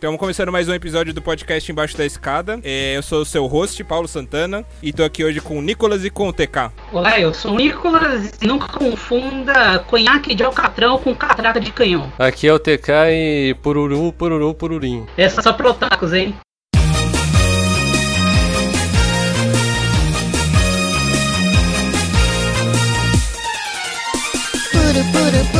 Então, começando mais um episódio do podcast Embaixo da Escada. É, eu sou o seu host, Paulo Santana, e tô aqui hoje com o Nicolas e com o TK. Olá, eu sou o Nicolas e nunca confunda conhaque de alcatrão com catraca de canhão. Aqui é o TK e pururu, pururu, pururim. Essa é só pro otakus, hein? Puru puru pururim,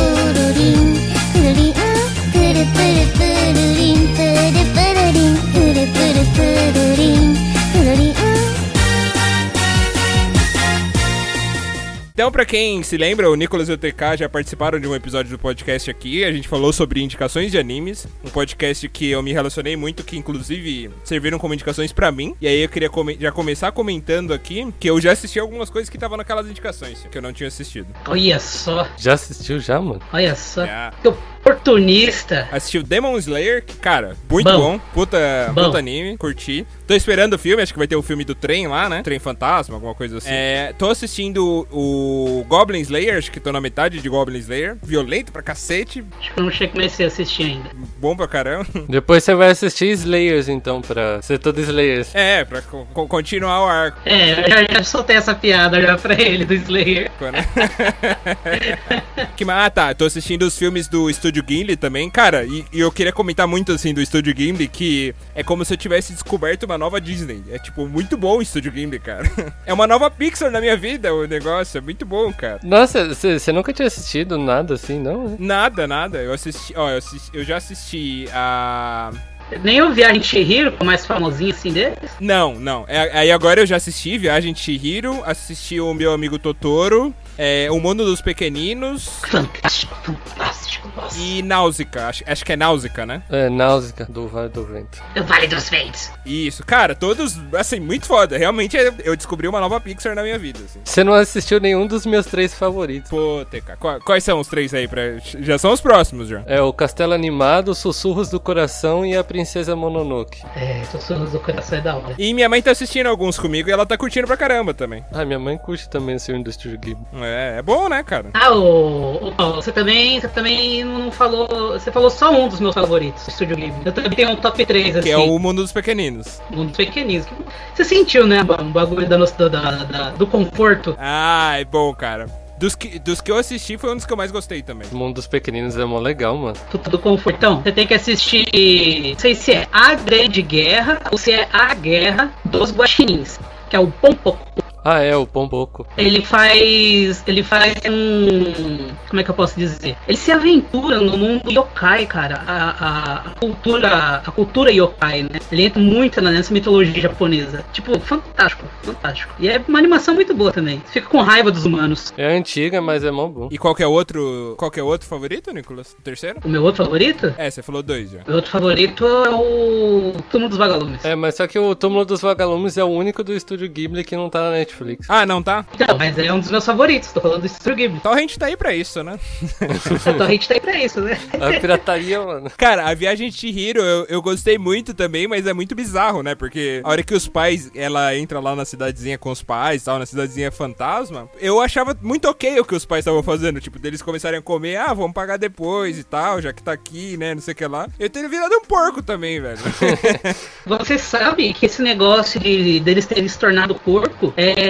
Então, pra quem se lembra, o Nicolas e o TK já participaram de um episódio do podcast aqui. A gente falou sobre indicações de animes. Um podcast que eu me relacionei muito, que inclusive serviram como indicações pra mim. E aí eu queria come- já começar comentando aqui que eu já assisti algumas coisas que estavam naquelas indicações, que eu não tinha assistido. Olha só, Já assistiu já, mano? olha só. Já. Que oportunista. Assisti o Demon Slayer, que, cara, muito Bom. bom. Puta, Bom. puta anime, curti. Tô esperando o filme, acho que vai ter o filme do trem lá, né? Trem Fantasma, alguma coisa assim. É, tô assistindo o Goblin Slayer, acho que tô na metade de Goblin Slayer. Violento pra cacete, Acho que eu não cheguei comecei a assistir ainda. bom pra caramba. Depois você vai assistir Slayers, então, pra ser todo Slayers. É, pra co- co- continuar o arco. É, eu já, já soltei essa piada já pra ele, do Slayer. né? ah, tá. Tô assistindo os filmes do Estúdio Ghibli também. Cara, e, e eu queria comentar muito, assim, do Estúdio Ghibli, que é como se eu tivesse descoberto uma nova Disney. É, tipo, muito bom o Estúdio Ghibli, cara. É uma nova Pixar na minha vida, o negócio. É muito bom, cara. Nossa, você nunca tinha assistido nada assim, não? né? Nada, nada. Eu assisti... Ó, eu, assisti- eu já assisti a... Nem o Viagem de Chihiro, é o mais famosinho assim deles. Não, não. É, aí agora eu já assisti Viagem de Chihiro, assisti o Meu Amigo Totoro, é, O Mundo dos Pequeninos Fantástico, fantástico. Nossa. e Náusica. Acho, acho que é Náusica, né? É, Náusea, do Vale do Vento. O Vale dos Ventos. Isso, cara, todos, assim, muito foda. Realmente eu descobri uma nova Pixar na minha vida, assim. Você não assistiu nenhum dos meus três favoritos. Pô, TK, qua- quais são os três aí? Pra... Já são os próximos, já. É o Castelo Animado, Sussurros do Coração e a Princesa Mononoke. É, sussurros do coração é da hora. E minha mãe tá assistindo alguns comigo e ela tá curtindo pra caramba também. Ah, minha mãe curte também esse filme do Studio Ghibli. É, é bom, né, cara? Ah, o, o Paulo, você também, você também não falou. Você falou só um dos meus favoritos, do Studio Ghibli. Eu também tenho um top 3, assim. Que é o Mundo dos Pequeninos. Um dos pequeninos. Você sentiu, né, o bagulho da, nossa- da, da- do conforto? Ah, é bom, cara. Dos que, dos que eu assisti foi um dos que eu mais gostei também. O mundo dos pequeninos é mó legal, mano. Puta do confortão. Você tem que assistir. Não sei se é A Grande Guerra ou se é A Guerra dos Guaxinins. Que é o Pompoco. Ah, é, o Pomboco. Ele faz. Ele faz um. Como é que eu posso dizer? Ele se aventura no mundo yokai, cara. A, a- a cultura. A cultura yokai, né? Ele entra muito na- nessa mitologia japonesa. Tipo, fantástico, fantástico. E é uma animação muito boa também. Você fica com raiva dos humanos. É antiga, mas é mó bom. E qual é o outro. Qual que é o outro favorito, Nicolas? O terceiro? O meu outro favorito? É, você falou dois já. Meu outro favorito é o Túmulo dos Vagalumes. É, mas só que o Túmulo dos Vagalumes é o único do Estúdio Ghibli que não tá na Netflix. Ah, não tá? Então, mas é um dos meus favoritos. Tô falando do Studio Ghibli. Então a gente tá aí pra isso, né? Então a gente tá aí pra isso, né? A pirataria, mano. Cara, a viagem de Chihiro eu, eu gostei muito também, mas é muito bizarro, né? Porque a hora que os pais, ela entra lá na cidadezinha com os pais e tal, na cidadezinha fantasma, eu achava muito ok o que os pais estavam fazendo. Tipo, deles começarem a comer, ah, vamos pagar depois e tal, já que tá aqui, né? Não sei o que lá. Eu teria virado um porco também, velho. Você sabe que esse negócio de deles terem se tornado porco é,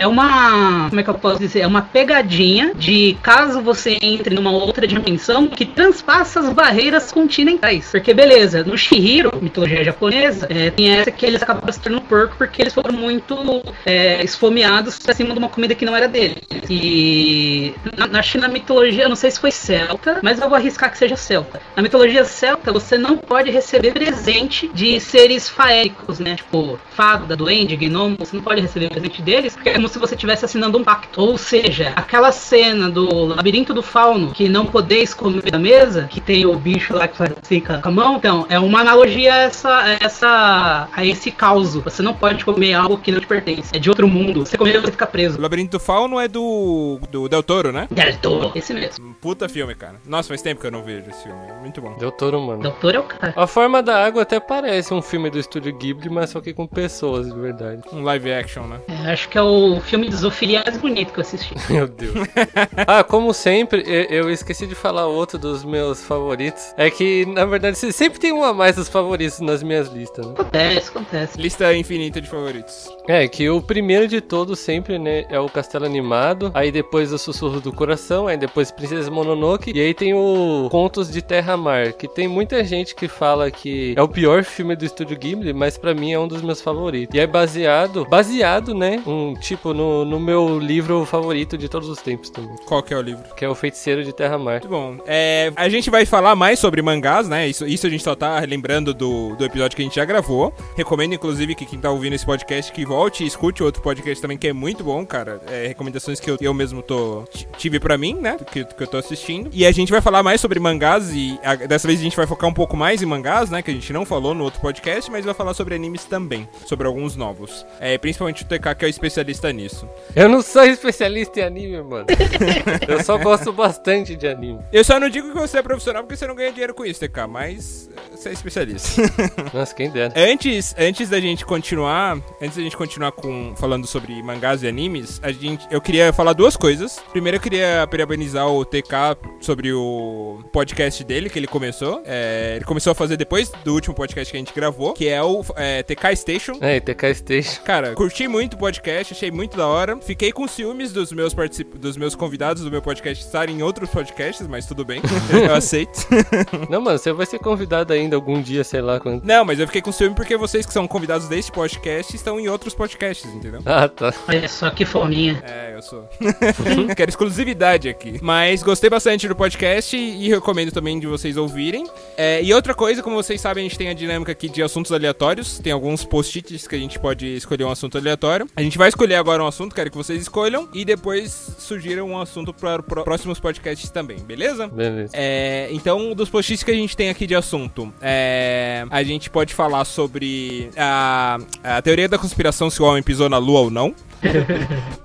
é uma. Como é que eu posso dizer? É uma pegadinha de caso você entre numa outra dimensão que transpassa as barreiras continentais. Porque, beleza, no Shihiro, mitologia japonesa, é, tem essa que eles acabaram se tornando porco porque eles foram muito é, esfomeados pra cima de uma comida que não era deles. E na, na China, mitologia, eu não sei se foi celta, mas eu vou arriscar que seja celta. Na mitologia celta, você não pode receber presente de seres faéricos, né? Tipo, fada, duende, gnomo, você não pode receber presente deles, porque é como se você estivesse assinando um pacto. Ou seja, aquela cena do labirinto do fauno, que não podeis comer da mesa, que tem o bicho lá que faz assim com a mão, então, é uma analogia a essa, a essa, a esse caos. Você não pode comer algo que não te pertence. É de outro mundo. Você comer, você fica o preso. Labirinto do Fauno é do, do Del Toro, né? Del Toro, esse mesmo. Puta filme, cara. Nossa, faz tempo que eu não vejo esse filme. Muito bom. Deu touro, mano. Del Toro é o cara. A forma da água até parece um filme do Estúdio Ghibli, mas só que com pessoas, de verdade. Um live action, né? É, acho que é o filme de zoofilia mais bonito que eu assisti. Meu Deus. ah, como sempre, eu, esqueci de falar outro dos meus favoritos. É que, na verdade, se- sempre tem um a mais dos favoritos nas minhas listas, né? Acontece, acontece. Lista infinita de favoritos. É, que o primeiro de todos sempre, né, é o Castelo Animado, aí depois o Sussurro do Coração, aí depois Princesa Mononoke, e aí tem o Contos de Terra-Mar, que tem muita gente que fala que é o pior filme do Estúdio Ghibli, mas pra mim é um dos meus favoritos. E é baseado, baseado, né, um tipo no, no meu livro favorito de todos os tempos também, Qual que é o livro? que é o Feiticeiro de Terra-Mar. Muito bom. É, a gente vai falar mais sobre mangás, né? Isso, isso a gente só tá lembrando do, do episódio que a gente já gravou. Recomendo, inclusive, que quem tá ouvindo esse podcast que volte e escute outro podcast também, que é muito bom, cara. É, recomendações que eu, eu mesmo tô tive pra mim, né? Que, que eu tô assistindo. E a gente vai falar mais sobre mangás e a- dessa vez a gente vai focar um pouco mais em mangás, né? Que a gente não falou no outro podcast, mas vai falar sobre animes também, sobre alguns novos. É, principalmente o TK, que é o especialista nisso. Eu não sou especialista em anime, mano. Eu só gosto bastante de anime. Eu só não digo que você é profissional porque você não ganha dinheiro com isso, TK, mas eh, você é especialista. Nossa, quem dera. Antes, antes da gente continuar, antes da gente continuar com falando sobre mangás e animes, a gente, eu queria falar duas coisas. Primeiro, eu queria parabenizar o TK sobre o podcast dele que ele começou. É, ele começou a fazer depois do último podcast que a gente gravou, que é o é, TK Station. É, TK Station. Cara, curti muito o podcast, achei muito da hora. Fiquei com ciúmes dos meus particip... dos meus convidados do meu podcast estarem em outros podcasts, mas tudo bem, eu aceito. Não, mano, você vai ser convidado ainda algum dia, sei lá quando. Não, mas eu fiquei com ciúme porque vocês que são convidados deste podcast estão em outros podcasts, entendeu? Ah, tá. Olha só que fominha. É, eu sou. Quero exclusividade aqui. Mas gostei bastante do podcast e, e recomendo também de vocês ouvirem. É, e outra coisa, como vocês sabem, a gente tem a dinâmica aqui de assuntos aleatórios. Tem alguns post-its que a gente pode escolher um assunto aleatório. A gente vai escolher agora um assunto, quero que vocês escolham. E depois sugiram um assunto para próximos podcasts também, beleza? Beleza. É, então, dos post-its que a gente tem aqui de assunto, é, a gente pode falar sobre a, a teoria da conspiração se o homem pisou na lua ou não.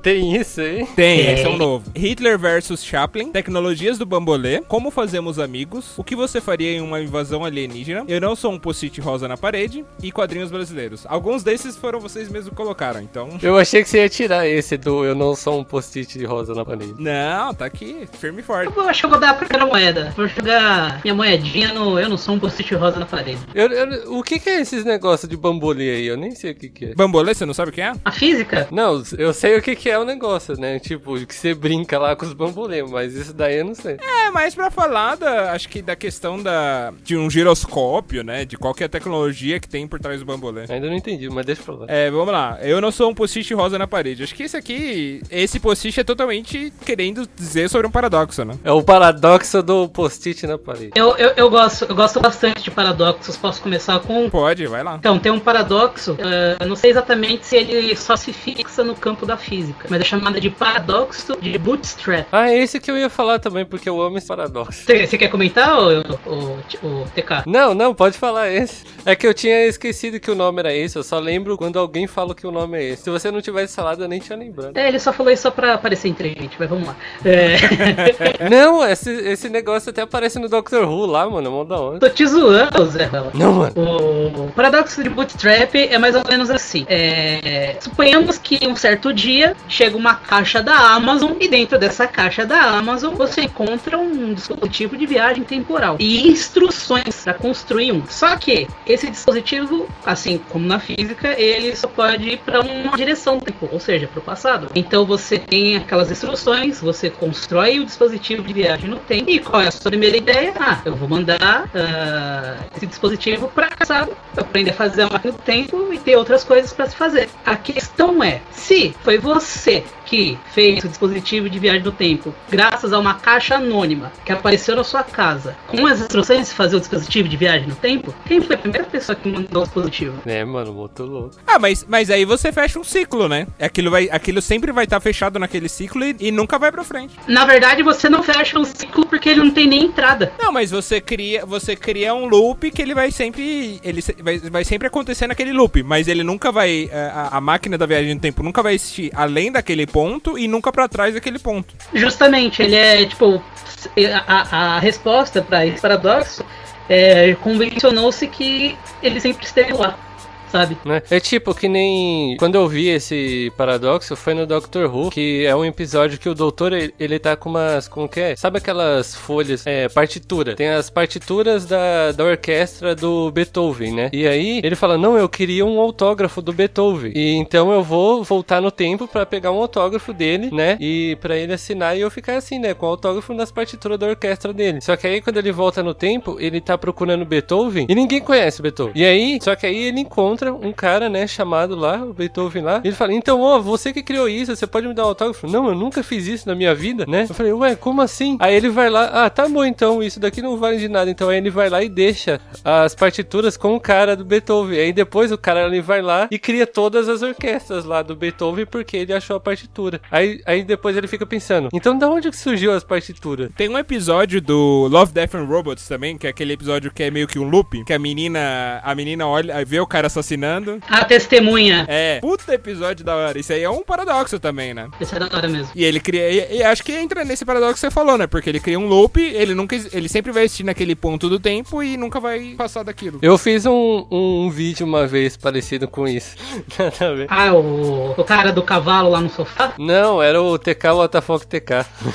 Tem isso aí? Tem, Tem. esse é um novo. Hitler versus Chaplin, tecnologias do bambolê, como fazemos amigos, o que você faria em uma invasão alienígena, eu não sou um post-it rosa na parede e quadrinhos brasileiros. Alguns desses foram vocês mesmos que colocaram, então... Eu achei que você ia tirar esse do Eu Não Sou um Post-it rosa na parede. Não, tá aqui, firme e forte. Eu acho que eu vou dar a primeira moeda. Vou jogar minha moedinha no Eu Não Sou um Post-it Rosa na parede. Eu, eu- o que, que é esses negócios de bambolê aí? Eu nem sei o que, que é. Bambolê, você não sabe o que é? A física? Não, eu sei o que, que é o negócio, né? Tipo, que você brinca lá com os bambolê, mas isso daí eu não sei. É, mais pra falar da, acho que da questão da, de um giroscópio, né, de qual que é a tecnologia que tem por trás do bambolê. Ainda não entendi, mas deixa pra lá. É, vamos lá. Eu não sou um post-it rosa na parede. Acho que esse aqui, esse post-it é totalmente querendo dizer sobre um paradoxo, né? É o paradoxo do post-it na parede. Eu, eu, eu, gosto, eu gosto bastante de paradoxos. Posso começar com. Pode, vai lá. Então, tem um paradoxo, eh, eu não sei exatamente se ele só se fixa no campo da física, mas é chamado de paradoxo de bootstrap. Ah, é esse que eu ia falar também, porque eu amo esse paradoxo. Você quer comentar, o, TK? Não, não, pode falar esse. É que eu tinha esquecido que o nome era esse, eu só lembro quando alguém fala que o nome é esse. Se você não tivesse falado, eu nem tinha lembrado. É, ele só falou isso só pra parecer inteligente, mas vamos lá. É... Não, esse, esse negócio até aparece no Doctor Who lá, mano, é mó da hora. Tô te zoando, Zé. Não, mano. O paradoxo de Bootstrap é mais ou menos assim. É, Suponhamos que um certo dia chega uma caixa da Amazon e dentro dessa caixa da Amazon você encontra um dispositivo de viagem temporal e instruções para construir um. Só que esse dispositivo, assim como na física, ele só pode ir para uma direção do tempo, ou seja, para o passado. Então você tem aquelas instruções, você constrói o dispositivo de viagem no tempo. E qual é a sua primeira ideia? Ah, eu vou mandar ah, esse dispositivo para passado, aprender a fazer a máquina do tempo e ter outras coisas para se fazer. A questão é, se foi você que fez o dispositivo de viagem no tempo graças a uma caixa anônima que apareceu na sua casa com as instruções de fazer o dispositivo de viagem no tempo, quem foi a primeira pessoa que mandou o dispositivo? É, mano, muito louco. Ah, mas, mas aí você fecha um ciclo, né? Aquilo, vai, aquilo sempre vai estar fechado naquele ciclo e, e nunca vai pra frente. Na verdade, você não fecha um ciclo porque ele não tem nem entrada. Não, mas você cria, você cria um loop que ele vai sempre. Ele vai, vai sempre acontecer naquele loop, mas ele nunca vai. é, A, a máquina da viagem no tempo nunca vai existir além daquele ponto e nunca pra trás daquele ponto. Justamente, ele é tipo. A- a resposta para esse paradoxo é, convencionou-se que ele sempre esteve lá. Sabe? Né? É tipo que nem quando eu vi esse paradoxo foi no Doctor Who, que é um episódio que o doutor ele, ele tá com umas, como que é? Sabe aquelas folhas, é, partitura. Tem as partituras da, da orquestra do Beethoven, né? E aí ele fala: "Não, eu queria um autógrafo do Beethoven". E então eu vou voltar no tempo pra pegar um autógrafo dele, né? E pra ele assinar e eu ficar assim, né, com o autógrafo nas partituras da orquestra dele. Só que aí quando ele volta no tempo, ele tá procurando Beethoven e ninguém conhece Beethoven. E aí, só que aí ele encontra um cara, né, chamado lá, o Beethoven lá. Ele fala: "Então, ó, você que criou isso, você pode me dar um autógrafo?" Não, eu nunca fiz isso na minha vida, né? Eu falei: "Ué, como assim?" Aí ele vai lá: "Ah, tá bom então, isso daqui não vale de nada". Então aí ele vai lá e deixa as partituras com o cara do Beethoven. Aí depois o cara ele vai lá e cria todas as orquestras lá do Beethoven porque ele achou a partitura. Aí, aí depois ele fica pensando: "Então da onde surgiu as partituras?" Tem um episódio do Love, Death and Robots também, que é aquele episódio que é meio que um loop, que a menina, a menina olha, vê o cara assassinando. A testemunha. É, puta episódio da hora. Isso aí é um paradoxo também, né? Esse é da hora mesmo. E ele cria. E, e acho que entra nesse paradoxo que você falou, né? Porque ele cria um loop, ele nunca. Ele sempre vai existir naquele ponto do tempo e nunca vai passar daquilo. Eu fiz um, um, um vídeo uma vez parecido com isso. Nada a ver. Ah, o, o cara do cavalo lá no sofá? Não, era o TK WTF TK.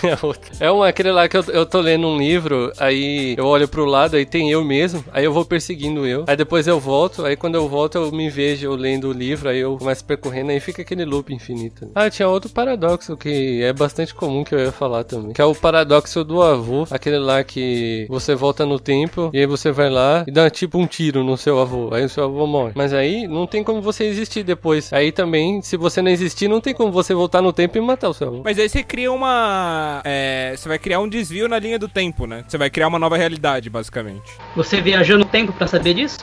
É outro. É um, aquele lá que eu, eu tô lendo um livro, aí eu olho pro lado, aí tem eu mesmo, aí eu vou perseguindo eu. Aí depois eu volto, aí quando eu volto eu me vejo eu lendo o livro, aí eu começo percorrendo, aí fica aquele loop infinito. Ah, tinha outro paradoxo que é bastante comum que eu ia falar também. Que é o paradoxo do avô, aquele lá que você volta no tempo e aí você vai lá e dá tipo um tiro no seu avô, aí o seu avô morre. Mas aí não tem como você existir depois. Aí também, se você não existir, não tem como você voltar no tempo e matar o seu avô. Mas aí você cria uma. é, você vai criar um desvio na linha do tempo, né? Você vai criar uma nova realidade, basicamente. Você viajou no tempo pra saber disso?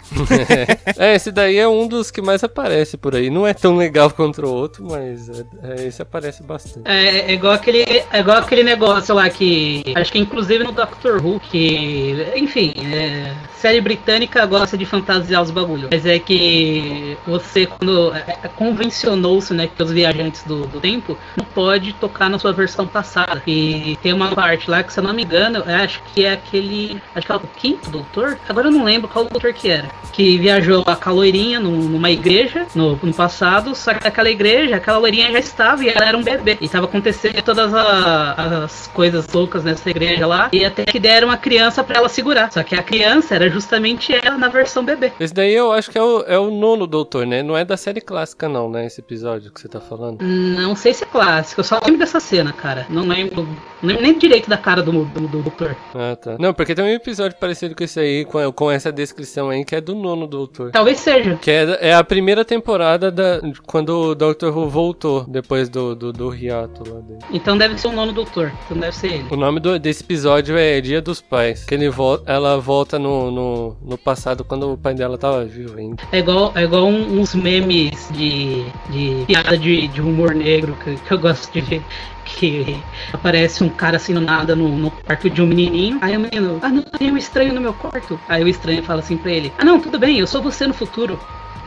é, esse daí é um dos que mais aparece por aí. Não é tão legal contra o outro, mas é, é, esse aparece bastante. É, é igual aquele, é igual aquele negócio lá que. Acho que inclusive no Doctor Who, que. Enfim, é, série britânica gosta de fantasiar os bagulhos. Mas é que você, quando. É, é, convencionou-se, né, que os viajantes do, do tempo não pode tocar na sua versão passada. E tem uma parte lá que, se eu não me engano, acho que é aquele. Acho que é o quinto doutor? Agora eu não lembro qual doutor que era. Que viajou a caloirinha num- numa igreja no, no passado, só que aquela igreja, aquela loirinha já estava e ela era um bebê. E estava acontecendo todas a- as coisas loucas nessa igreja lá. E até que deram uma criança pra ela segurar. Só que a criança era justamente ela na versão bebê. Esse daí eu acho que é o, é o nono doutor, né? Não é da série clássica, não, né? Esse episódio que você tá falando. Não sei se é clássico, eu só lembro dessa cena, cara. Não lembro, não lembro nem direito da cara do, do, do doutor. Ah, tá. Não, porque tem um episódio parecido com esse aí, com, com essa descrição aí, que é do nono doutor. Talvez seja. Que é, é a primeira temporada da, quando o Doctor Who voltou, depois do, do, do hiato lá dele. Então deve ser o nono doutor. Então deve ser ele. O nome do- desse episódio é Dia dos Pais. Que ele vol ela volta no, no, no passado quando o pai dela tava vivo ainda. É igual, é igual uns memes de, de piada de, de humor negro que, que eu gosto de ver. Que aparece um cara assim no nada no, no quarto de um menininho. Aí o menino, ah não, tem um estranho no meu quarto. Aí o estranho fala assim pra ele: Ah não, tudo bem, eu sou você no futuro.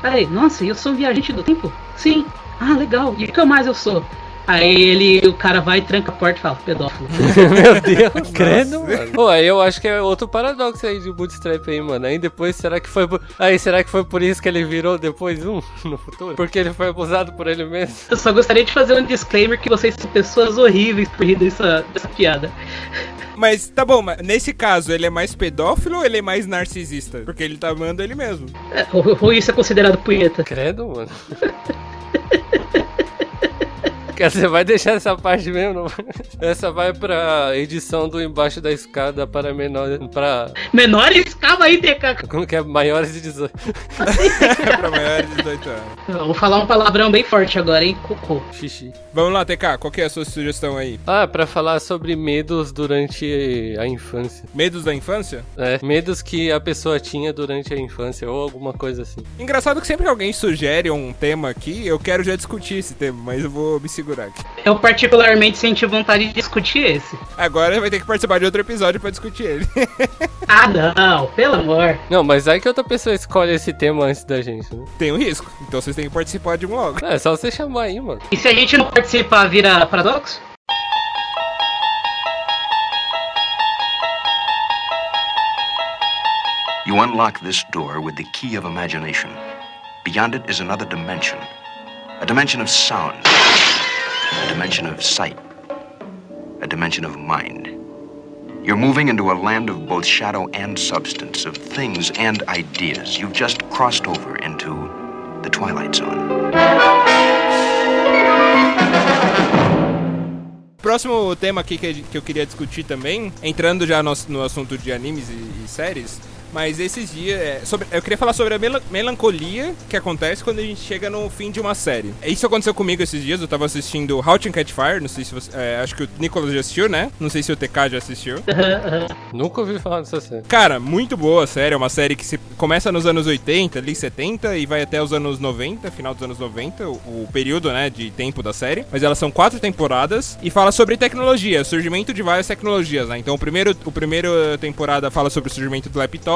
Aí, nossa, eu sou um viajante do tempo? Sim. Ah, legal. E o que mais eu sou? Aí ele, o cara vai, tranca a porta e fala, pedófilo. Meu Deus, credo, mano. Pô, aí eu acho que é outro paradoxo aí de Bootstrap aí, mano. Aí depois, será que foi. Aí, será que foi por isso que ele virou depois um no futuro? Porque ele foi abusado por ele mesmo? Eu só gostaria de fazer um disclaimer que vocês são pessoas horríveis por rir dessa, dessa piada. Mas tá bom, mas nesse caso, ele é mais pedófilo ou ele é mais narcisista? Porque ele tá amando ele mesmo. É, ou, ou isso é considerado punheta? Credo, mano. Quer dizer, vai deixar essa parte mesmo? não? Essa vai pra edição do Embaixo da Escada para menores. Pra. Menores? Calma aí, TK. Como que é? Maiores de 18. É pra maiores de 18 anos. Eu Vou falar um palavrão bem forte agora, hein? Cocô. Xixi. Vamos lá, TK, qual que é a sua sugestão aí? Ah, pra falar sobre medos durante a infância. Medos da infância? É, medos que a pessoa tinha durante a infância ou alguma coisa assim. Engraçado que sempre que alguém sugere um tema aqui, eu quero já discutir esse tema, mas eu vou me segurar aqui. Eu particularmente senti vontade de discutir esse. Agora vai ter que participar de outro episódio pra discutir ele. Ah, não, pelo amor. Não, mas aí que outra pessoa escolhe esse tema antes da gente, né? Tem um risco, então vocês têm que participar de um logo. É só você chamar aí, mano. E se a gente não participar, vira paradoxo? You unlock this door with the key of imagination. Beyond it is another dimension a dimension of sound, a dimension of sight, a dimension of mind. You're moving into a land of both shadow and substance, of things and ideas. You've just crossed over into the Twilight Zone. Próximo tema aqui que, eu queria discutir também, entrando já no, no assunto de animes e séries, mas esses dias. é, sobre- eu queria falar sobre a mela- melancolia que acontece quando a gente chega no fim de uma série. Isso aconteceu comigo esses dias. Eu tava assistindo How to Catch Fire. Não sei se você. é, acho que o Nicolas já assistiu, né? Não sei se o TK já assistiu. Nunca ouvi falar dessa série. Cara, muito boa a série. É uma série que se começa nos anos 80, ali 70, e vai até os anos 90, final dos anos 90, o, o período, né, de tempo da série. Mas elas são quatro temporadas e fala sobre tecnologia, surgimento de várias tecnologias, né? Então o primeiro, o primeiro temporada fala sobre o surgimento do laptop,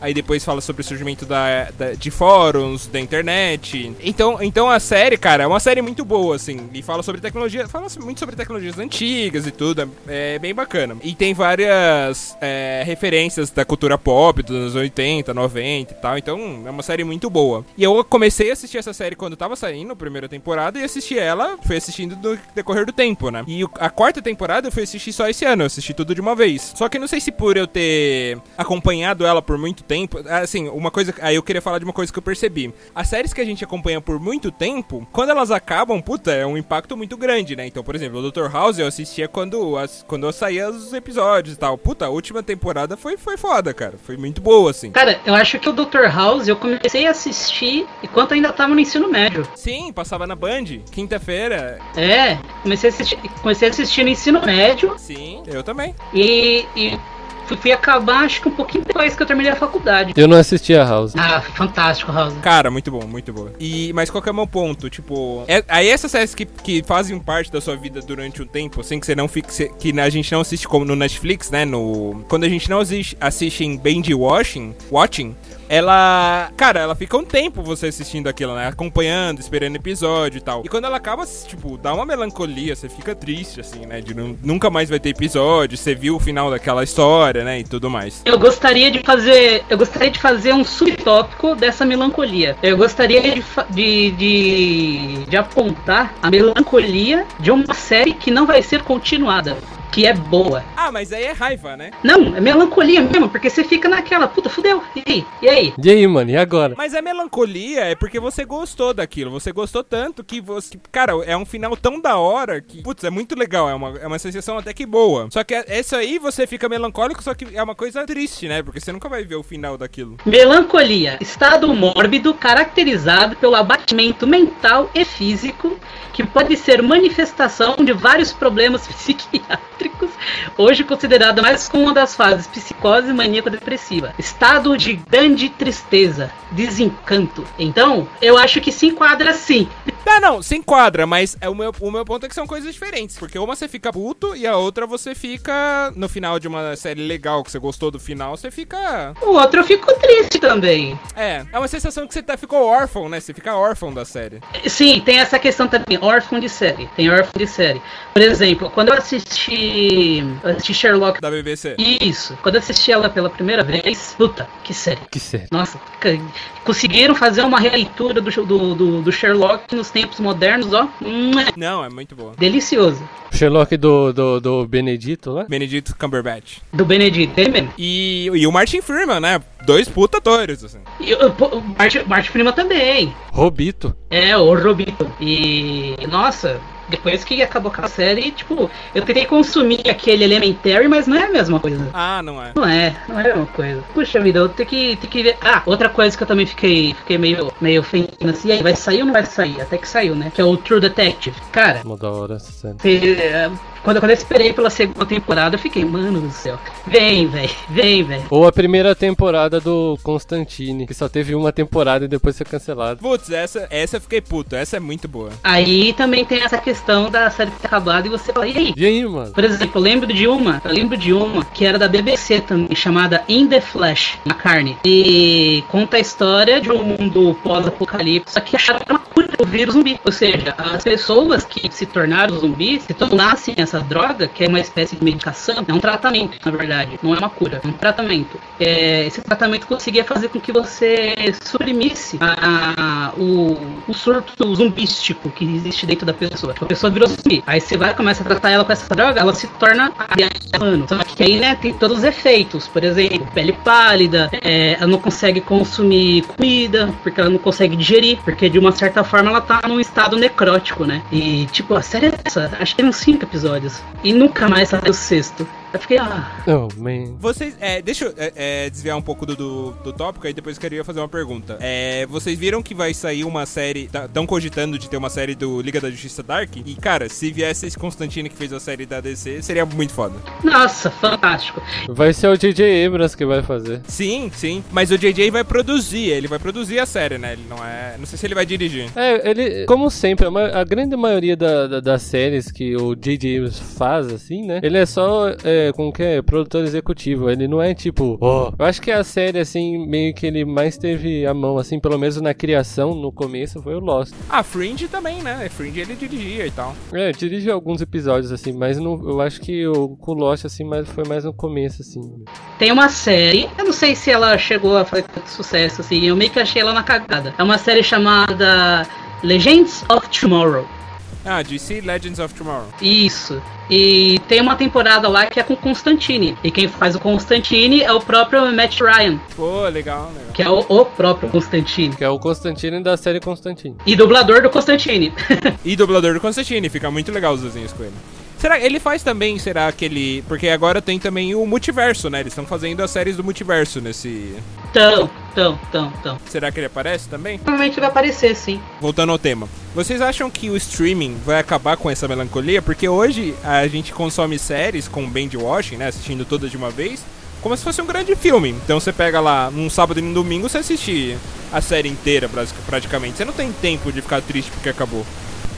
aí depois fala sobre o surgimento da, da- de fóruns, da internet. Então, então a série, cara, é uma série muito boa, assim, e fala sobre tecnologia, fala muito sobre tecnologias antigas e tudo, é bem bacana. E tem várias é, referências da cultura pop dos anos 80, 90 e tal, então é uma série muito boa. E eu comecei a assistir essa série quando tava saindo, primeira temporada, e assisti ela, fui assistindo no decorrer do tempo, né? E a quarta temporada eu fui assistir só esse ano, eu assisti tudo de uma vez. Só que não sei se por eu ter acompanhado ela por muito tempo, assim, uma coisa, aí eu queria falar de uma coisa que eu percebi. As séries que a gente acompanha por muito tempo, quando elas acabam, puta, é um impacto muito grande, né? Então, por exemplo, o Dr. House eu assistia quando, as, quando eu saía os episódios e tal. Puta, a última temporada foi, foi foda, cara. Foi muito boa, assim. Cara, eu acho que o Dr. House eu comecei a assistir enquanto ainda tava no ensino médio. Sim, passava na Band, quinta-feira. É, comecei a assistir, comecei a assistir no ensino médio Sim, eu também. e, e fui, fui acabar acho que um pouquinho depois que eu terminei a faculdade. Eu não assisti a House. Ah, fantástico, House. Cara, muito bom, muito boa. E, mas qual que é o meu ponto? Tipo, é, aí essas séries que, que fazem parte da sua vida durante um tempo, assim, que você não fica. que a gente não assiste como no Netflix, né? No, quando a gente não assiste, assiste em binge watching, watching, ela. Cara, ela fica um tempo você assistindo aquilo, né? Acompanhando, esperando episódio e tal. E quando ela acaba, tipo, dá uma melancolia, você fica triste, assim, né? De nu- nunca mais vai ter episódio, você viu o final daquela história, né? E tudo mais. Eu gostaria de fazer. Eu gostaria de fazer um subtópico dessa melancolia. Eu gostaria de, de, de, de apontar a melancolia de uma série que não vai ser continuada. Que é boa. Ah, mas aí é raiva, né? Não, é melancolia mesmo, porque você fica naquela, puta, fudeu. E aí? E aí? E aí, mano, e agora? Mas a melancolia é porque você gostou daquilo. Você gostou tanto que você. Cara, é um final tão da hora que. Putz, é muito legal. É uma, é uma sensação até que boa. Só que essa aí você fica melancólico, só que é uma coisa triste, né? Porque você nunca vai ver o final daquilo. Melancolia, estado mórbido caracterizado pelo abatimento mental e físico, que pode ser manifestação de vários problemas psiquiátricos, hoje considerada mais como uma das fases psicose maníaco-depressiva. Estado de grande tristeza, desencanto. Então, eu acho que se enquadra sim. Não, não, se enquadra, mas é o, meu, o meu ponto é que são coisas diferentes. Porque uma você fica puto e a outra você fica. No final de uma série legal que você gostou do final, você fica. O outro eu fico triste também. É, é uma sensação que você tá, ficou órfão, né? Você fica órfão da série. Sim, tem essa questão também, órfão de série. Tem órfão de série. Por exemplo, quando eu assisti, eu assisti Sherlock. Da BBC. Isso, quando eu assisti ela pela primeira vez, puta, que série. Que série. Nossa, conseguiram fazer uma releitura do, do, do, do Sherlock nos tempos modernos, ó. Não, é muito boa. Delicioso. O Sherlock do, do, do Benedito lá? Benedito Cumberbatch. Do Benedict, tem mesmo. E, e o Martin Freeman, né? Dois puta atores, assim. E o Martin, Martin Prima também. Robito. É, o Robito. E, nossa, depois que acabou com a série, tipo, eu tentei consumir aquele Elementary, mas não é a mesma coisa. Ah, não é. Não é, não é a mesma coisa. Puxa vida, eu tenho que, tenho que ver. Ah, outra coisa que eu também fiquei, fiquei meio, meio ofendido assim, e aí, vai sair ou não vai sair? Até que saiu, né? Que é o True Detective. Cara, Mó da hora essa série. eh, quando, quando eu esperei pela segunda temporada, eu fiquei, mano do céu. Vem, velho, vem, velho. Ou a primeira temporada do Constantine, que só teve uma temporada e depois foi cancelado. Putz, essa, essa eu fiquei puto. Essa é muito boa. Aí também tem essa questão da série ter acabado e você fala, e aí? E aí, mano? Por exemplo, eu lembro de uma, eu lembro de uma que era da BBC também, chamada In the Flesh, na carne. E conta a história de um mundo pós-apocalipse, só que acharam uma cura contra o vírus zumbi. Ou seja, as pessoas que se tornaram zumbis se tornassem essa droga, que é uma espécie de medicação, é um tratamento, na verdade, não é uma cura, é um tratamento. É, esse tratamento conseguia fazer com que você suprimisse a, a, o, o surto zumbístico que existe dentro da pessoa. A pessoa virou zumbi. Aí você vai começa a tratar ela com essa droga, ela se torna humano. Só que aí, né, tem todos os efeitos. Por exemplo, pele pálida, é, ela não consegue consumir comida, porque ela não consegue digerir, porque de uma certa forma ela tá num estado necrótico, né? E, tipo, a série é essa. Acho que tem uns cinco episódios. E nunca mais saiu o sexto. Eu fiquei, ah. Oh, man. Vocês, é, deixa eu é, é, desviar um pouco do, do, do tópico, aí depois queria fazer uma pergunta. É, vocês viram que vai sair uma série, estão cogitando de ter uma série do Liga da Justiça Dark? E, cara, se viesse esse Constantine que fez a série da DC, seria muito foda. Nossa, fantástico. Vai ser o DJ Abrams que vai fazer. Sim, sim. Mas o JJ vai produzir, ele vai produzir a série, né? Ele não é. Não sei se ele vai dirigir. É, ele, como sempre, a, grande maioria da- da- das séries que o J.J. Abrams faz, assim, né? Ele é só, é, como que é, produtor executivo. Ele não é tipo, ó. Eu acho que a série, assim, meio que ele mais teve a mão, assim, pelo menos na criação, no começo, foi o Lost. Ah, Fringe também, né? Fringe ele dirigia e tal. É, dirige alguns episódios, assim, mas não, eu acho que o, com o Lost, assim, mais, foi mais no começo, assim. Tem uma série, eu não sei se ela chegou a fazer tanto sucesso, assim, eu meio que achei ela na cagada. É uma série chamada Legends of Tomorrow. Ah, DC Legends of Tomorrow. Isso. E tem uma temporada lá que é com Constantine. E quem faz o Constantine é o próprio Matt Ryan, Pô, legal, legal. que é o, o próprio Constantine. Que é o Constantine da série Constantine. E dublador do Constantine. E dublador do Constantine, fica muito legal os desenhos com ele. Será ele faz também, será que ele. Porque agora tem também o multiverso, né? Eles estão fazendo as séries do multiverso nesse. tão, tão, tão, tão. Será que ele aparece também? Provavelmente vai aparecer, sim. Voltando ao tema. Vocês acham que o streaming vai acabar com essa melancolia? Porque hoje a gente consome séries com binge watching, né? Assistindo todas de uma vez, como se fosse um grande filme. Então você pega lá num sábado e num domingo, você assiste a série inteira, praticamente. Você não tem tempo de ficar triste porque acabou.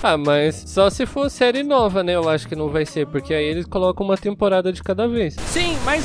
Ah, mas só se for série nova, né? Eu acho que não vai ser, porque aí eles colocam uma temporada de cada vez. Sim, mas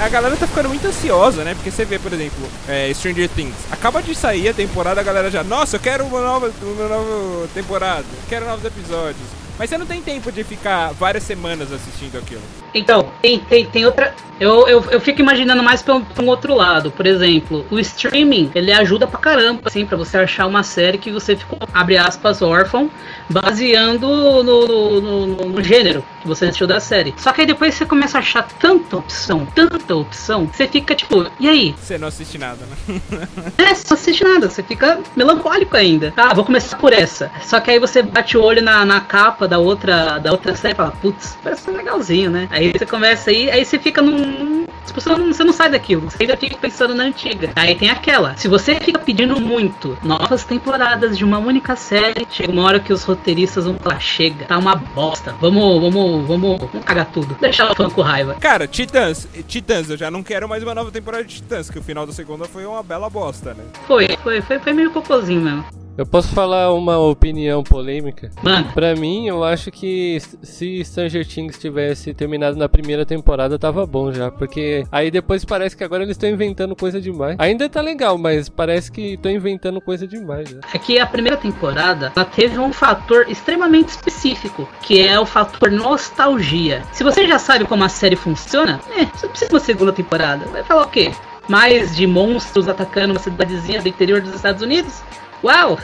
a galera tá ficando muito ansiosa, né? Porque você vê, por exemplo, é, Stranger Things. Acaba de sair a temporada, a galera já, nossa, eu quero uma nova, uma nova temporada, quero novos episódios. Mas você não tem tempo de ficar várias semanas assistindo aquilo. Então, tem, tem, tem outra. Eu, eu, eu fico imaginando mais pra um, pra um outro lado. Por exemplo, o streaming, ele ajuda pra caramba, assim, pra você achar uma série que você ficou, abre aspas, órfão, baseando no, no, no, no- gênero que você assistiu da série. Só que aí depois você começa a achar tanta opção, tanta opção, você fica tipo, e aí? Você não assiste nada, né? É, você não assiste nada, você fica melancólico ainda. Ah, vou começar por essa. Só que aí você bate o olho na, na capa da outra, da outra série e fala, putz, parece legalzinho, né? Aí você começa aí, aí você fica num. num- tipo, Você não, você não sai daquilo, você ainda fica pensando na antiga. Aí tem aquela. Se você fica pedindo muito novas temporadas de uma única série, chega uma hora que os roteiristas vão falar, chega, tá uma bosta. Vamos, vamos, vamos, vamos cagar tudo. Deixar o fã com raiva. Cara, Titãs, Titãs, eu já não quero mais uma nova temporada de Titãs, que o final da segunda foi uma bela bosta, né? Foi, foi, foi, foi meio cocôzinho mesmo. Eu posso falar uma opinião polêmica? Mano, Pra mim, eu acho que se Stranger Things tivesse terminado na primeira temporada, tava bom já. Porque aí depois parece que agora eles estão inventando coisa demais. Ainda tá legal, mas parece que estão inventando coisa demais já. é que a primeira temporada ela teve um fator extremamente específico, que é o fator nostalgia. Se você já sabe como a série funciona, é, você não precisa de uma segunda temporada. Vai falar o quê? Mais de monstros atacando uma cidadezinha do interior dos Estados Unidos? Uau!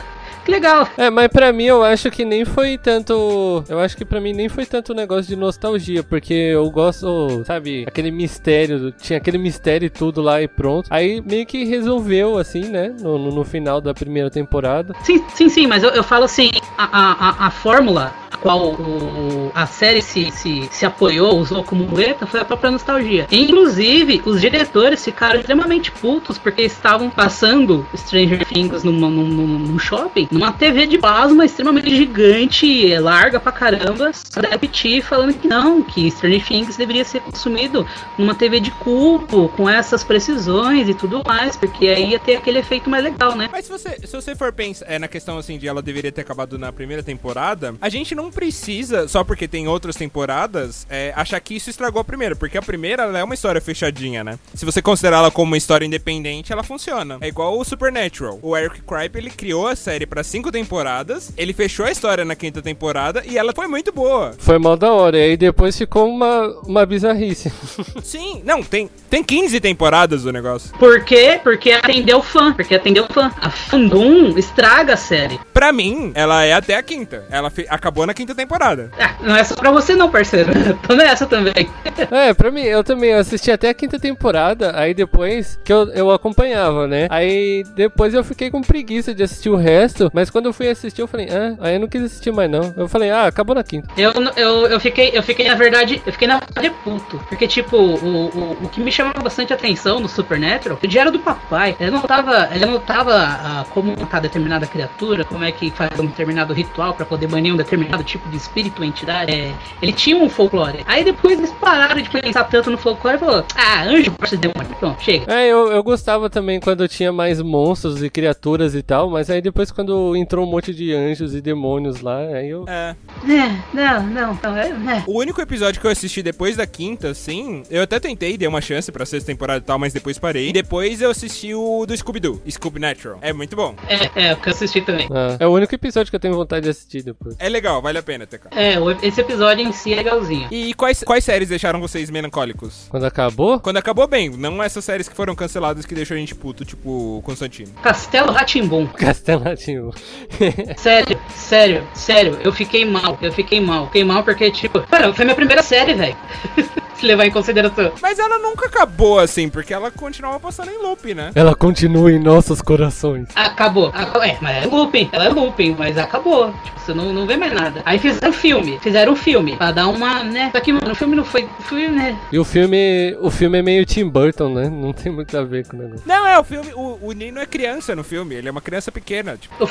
Que legal! É, mas pra mim eu acho que nem foi tanto. Eu acho que pra mim nem foi tanto negócio de nostalgia, porque eu gosto, sabe, aquele mistério, tinha aquele mistério e tudo lá e pronto. Aí meio que resolveu, assim, né, no, no, no final da primeira temporada. Sim, sim, sim, mas eu, eu falo assim, a, a, a, a fórmula qual o, a série se, se, se apoiou, usou como muleta, foi a própria nostalgia. Inclusive, os diretores ficaram extremamente putos porque estavam passando Stranger Things numa, num, num, shopping, numa TV de plasma extremamente gigante, larga pra caramba, da PT falando que não, que Stranger Things deveria ser consumido numa TV de cubo, com essas precisões e tudo mais, porque aí ia ter aquele efeito mais legal, né? Mas se você, se você for pensar é, na questão assim de ela deveria ter acabado na primeira temporada, a gente não não precisa, só porque tem outras temporadas, é, achar que isso estragou a primeira. Porque a primeira ela é uma história fechadinha, né? Se você considerar ela como uma história independente, ela funciona. É igual o Supernatural. O Eric Kripe, ele criou a série pra cinco temporadas, ele fechou a história na quinta temporada e ela foi muito boa. Foi mal da hora. E aí depois ficou uma, uma bizarrice. Sim, não, tem, tem 15 temporadas do negócio. Por quê? Porque atendeu fã. Porque atendeu fã. A fandom estraga a série. Pra mim, ela é até a quinta. Ela acabou na quinta temporada. Ah, não é só pra você não, parceiro. Tô nessa também. É, pra mim, eu também assisti até a quinta temporada, aí depois que eu, eu acompanhava, né? Aí depois eu fiquei com preguiça de assistir o resto, mas quando eu fui assistir eu falei, ah, aí eu não quis assistir mais não. Eu falei, ah, acabou na quinta. Eu, eu, eu fiquei, eu fiquei, na verdade, eu fiquei na verdade puto. Porque, tipo, o, o, o que me chamava bastante atenção no Supernatural, o diário do papai. Ele não tava. Ele não tava ah, como matar determinada criatura, como é que faz um determinado ritual pra poder banir um determinado tipo de espírito entidade. É, ele tinha um folclore. Aí depois eles pararam de pensar tanto no folclore e falou, ah, anjo versus demônio. Pronto, chega. É, eu, eu gostava também quando tinha mais monstros e criaturas e tal, mas aí depois quando entrou um monte de anjos e demônios lá, aí eu. É. É, não, não, não, é, é. O único episódio que eu assisti depois da quinta, assim, eu até tentei, dei uma chance pra sexta temporada e tal, mas depois parei. E depois eu assisti o do Scooby-Doo, Scooby Natural. É muito bom. É, é, o que eu assisti também. Ah, é o único episódio que eu tenho vontade de assistir depois. É legal, vale a pena, TK. É, esse episódio em si é legalzinho. E quais, quais séries deixaram vocês melancólicos? Quando acabou, Quando acabou bem, não essas séries que foram canceladas que deixou a gente puto, tipo Constantino. Castelo Ratimbum. Castelatino. Sério, sério, sério, eu fiquei mal, eu fiquei mal. Fiquei mal porque, tipo, cara, foi minha primeira série, velho. Se levar em consideração. Mas ela nunca acabou assim, porque ela continuava passando em loop, né? Ela continua em nossos corações. Acabou. Acabou. É, mas é looping, ela é looping, mas acabou. Tipo, você não, não vê mais nada. Aí fizeram um filme, fizeram um filme, pra dar uma, né? Só que, mano, o filme não foi, foi, né? E o filme, o filme é meio Tim Burton, né? Não tem muito a ver com o negócio. Não, é o filme. O, o Nino é criança no filme, ele é uma criança pequena. Tipo, O,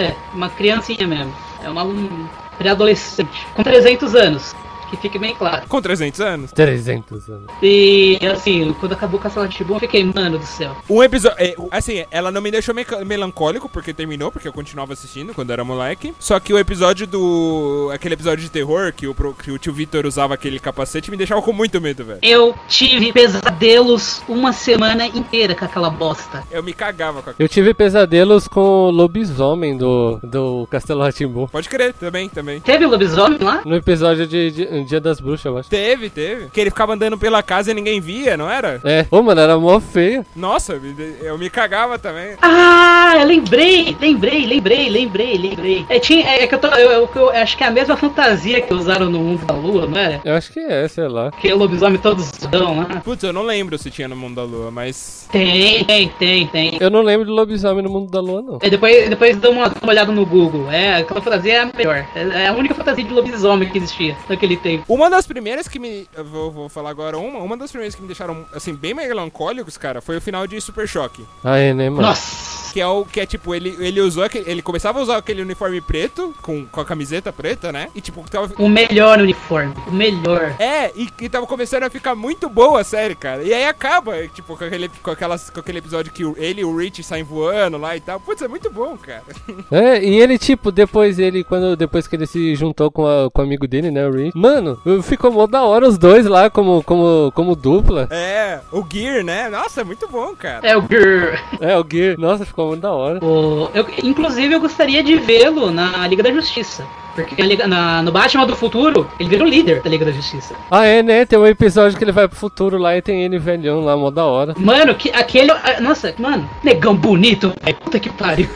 é, uma criancinha mesmo. É uma um pré-adolescente, com 300 anos. Que fique bem claro. com 300 anos. 300 anos. E assim, quando acabou o Castelo Rá-Tim-Bum, eu fiquei, mano do céu. Um episódio. é, assim, ela não me deixou meca- melancólico porque terminou, porque eu continuava assistindo quando era moleque. Só que o episódio do. aquele episódio de terror que o, pro- que o tio Vitor usava aquele capacete me deixava com muito medo, velho. Eu tive pesadelos uma semana inteira com aquela bosta. Eu me cagava com a. Eu tive pesadelos com o lobisomem do, do Castelo Ratimbu. Pode crer, também, também. Teve o lobisomem lá? No episódio de, de- Dia das Bruxas, eu acho. Teve, teve. Que ele ficava andando pela casa e ninguém via, não era? É. Ô, mano, era mó feio. Nossa, eu me cagava também. Ah, eu lembrei, lembrei, lembrei, lembrei, lembrei. É, tinha, é, que eu, tô, eu, eu- eu acho que é a mesma fantasia que usaram no Mundo da Lua, não era? Eu acho que é, sei lá. Que o lobisomem todos dão lá. Putz, eu não lembro se tinha no Mundo da Lua, mas. Tem, tem, tem, tem. Eu não lembro de lobisomem no mundo da lua, não. É, depois, depois dá uma, uma olhada no Google. É, aquela fantasia é a melhor. É, é a única fantasia de lobisomem que existia naquele tempo. Uma das primeiras que me. Eu vou, vou falar agora uma. Uma das primeiras que me deixaram, assim, bem melancólicos, cara, foi o final de Super Choque. Ah, é, né, mano? Nossa! Que é o que é tipo, ele, ele usou aquele. Ele começava a usar aquele uniforme preto, com, com a camiseta preta, né? E tipo, tava. O melhor uniforme. O melhor. É, e, e tava começando a ficar muito boa a série, cara. E aí acaba, tipo, com aquele, com aquelas, com aquele episódio que ele e o Rich saem voando lá e tal. Putz, é muito bom, cara. É, e ele, tipo, depois ele, quando depois que ele se juntou com, a- com o amigo dele, né, o Rich, mano, ficou mó da hora os dois lá como, como, como dupla. É, o Gear, né? Nossa, é muito bom, cara. É o Grrr. É, o Gear, nossa, ficou muito da hora. O- eu, inclusive, eu gostaria de vê-lo na Liga da Justiça. Porque Liga- na- no Batman do Futuro, ele vira o líder da Liga da Justiça. Ah, é, né, tem um episódio que ele vai pro futuro lá e tem ele velhão lá, mó da hora. Mano, que, aquele. ah, Nossa, mano, negão bonito. Puta que pariu.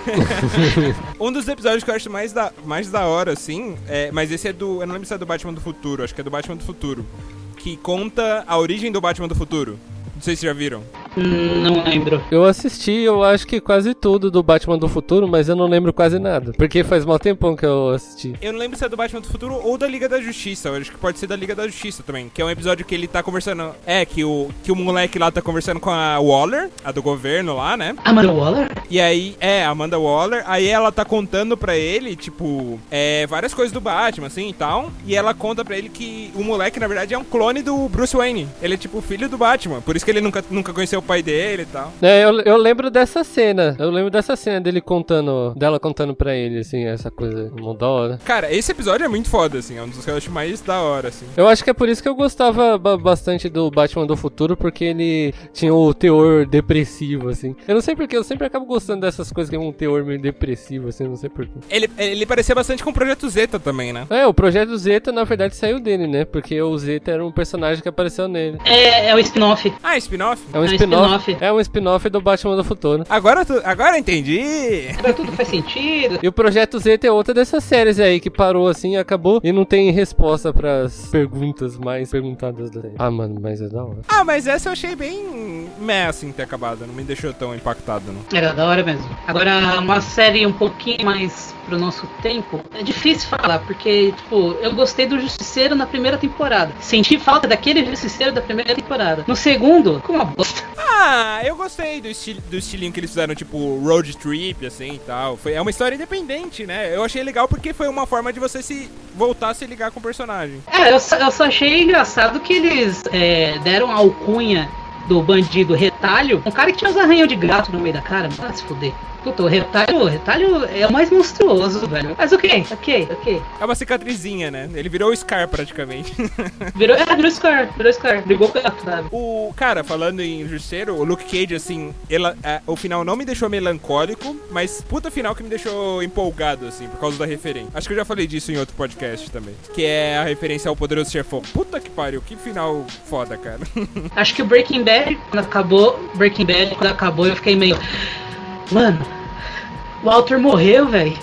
Um dos episódios que eu acho mais da, mais da hora, assim, é, mas esse é do. Eu não lembro se é do Batman do Futuro, acho que é do Batman do Futuro. Que conta a origem do Batman do Futuro. Não sei se já viram. Hum, Não lembro. Eu assisti, eu acho que quase tudo do Batman do futuro, mas eu não lembro quase nada. Porque faz mal tempão que eu assisti. Eu não lembro se é do Batman do Futuro ou da Liga da Justiça. Eu acho que pode ser da Liga da Justiça também. Que é um episódio que ele tá conversando. É, que o, que o moleque lá tá conversando com a Waller, a do governo lá, né? Amanda Waller? E aí, é, Amanda Waller, aí ela tá contando pra ele, tipo, é, várias coisas do Batman, assim e tal. E ela conta pra ele que o moleque, na verdade, é um clone do Bruce Wayne. Ele é tipo o filho do Batman. Por isso que ele nunca, nunca conheceu o pai dele e tal. É, eu, eu lembro dessa cena. Eu lembro dessa cena dele contando, dela contando pra ele, assim, essa coisa mó da hora. Cara, esse episódio é muito foda, assim. É um dos que eu acho mais da hora, assim. Eu acho que é por isso que eu gostava ba- bastante do Batman do Futuro, porque ele tinha o teor depressivo, assim. Eu não sei porque, eu sempre acabo gostando dessas coisas que tem um teor meio depressivo, assim, não sei porquê. Ele, ele parecia bastante com o Projeto Zeta também, né? É, o projeto Zeta, na verdade, saiu dele, né? Porque o Zeta era um personagem que apareceu nele. É, é o spin-off. Ah, spin-off? É um É um spin-off. É um spin-off do Batman do Futuro. Agora, tu, agora eu entendi. Agora tudo faz sentido. E o Projeto Zeta é outra dessas séries aí que parou assim, acabou e não tem resposta pras perguntas mais perguntadas da série. Ah, mano, mas é da hora. Ah, mas essa eu achei bem meh, assim, ter acabado. Não me deixou tão impactado, não. Era da hora mesmo. Agora, uma série um pouquinho mais pro nosso tempo, é difícil falar, porque, tipo, eu gostei do Justiceiro na primeira temporada. Senti falta daquele Justiceiro da primeira temporada. No segundo, ficou uma bosta. Ah, eu gostei do, esti do estilinho que eles fizeram, tipo, road trip, assim e tal. Foi, é uma história independente, né? Eu achei legal porque foi uma forma de você se voltar a se ligar com o personagem. É, eu só, eu só achei engraçado que eles é, deram alcunha do bandido retalho, um cara que tinha uns arranhão de gato no meio da cara, ah, se fuder. Puta, o retalho, o retalho é o mais monstruoso, velho. Mas ok, ok, ok. É uma cicatrizinha, né? Ele virou o Scar praticamente. Virou, é, virou Scar, virou Scar. Brigou com sabe? o cara, falando em Justiceiro, o Luke Cage, assim, ela, é, o final não me deixou melancólico, mas puta final que me deixou empolgado, assim, por causa da referência. Acho que eu já falei disso em outro podcast também. Que é a referência ao Poderoso Chefão. Puta que pariu, que final foda, cara. Acho que o Breaking Bad, quando acabou, Breaking Bad, quando acabou, eu fiquei meio. Mano, o Walter morreu, velho.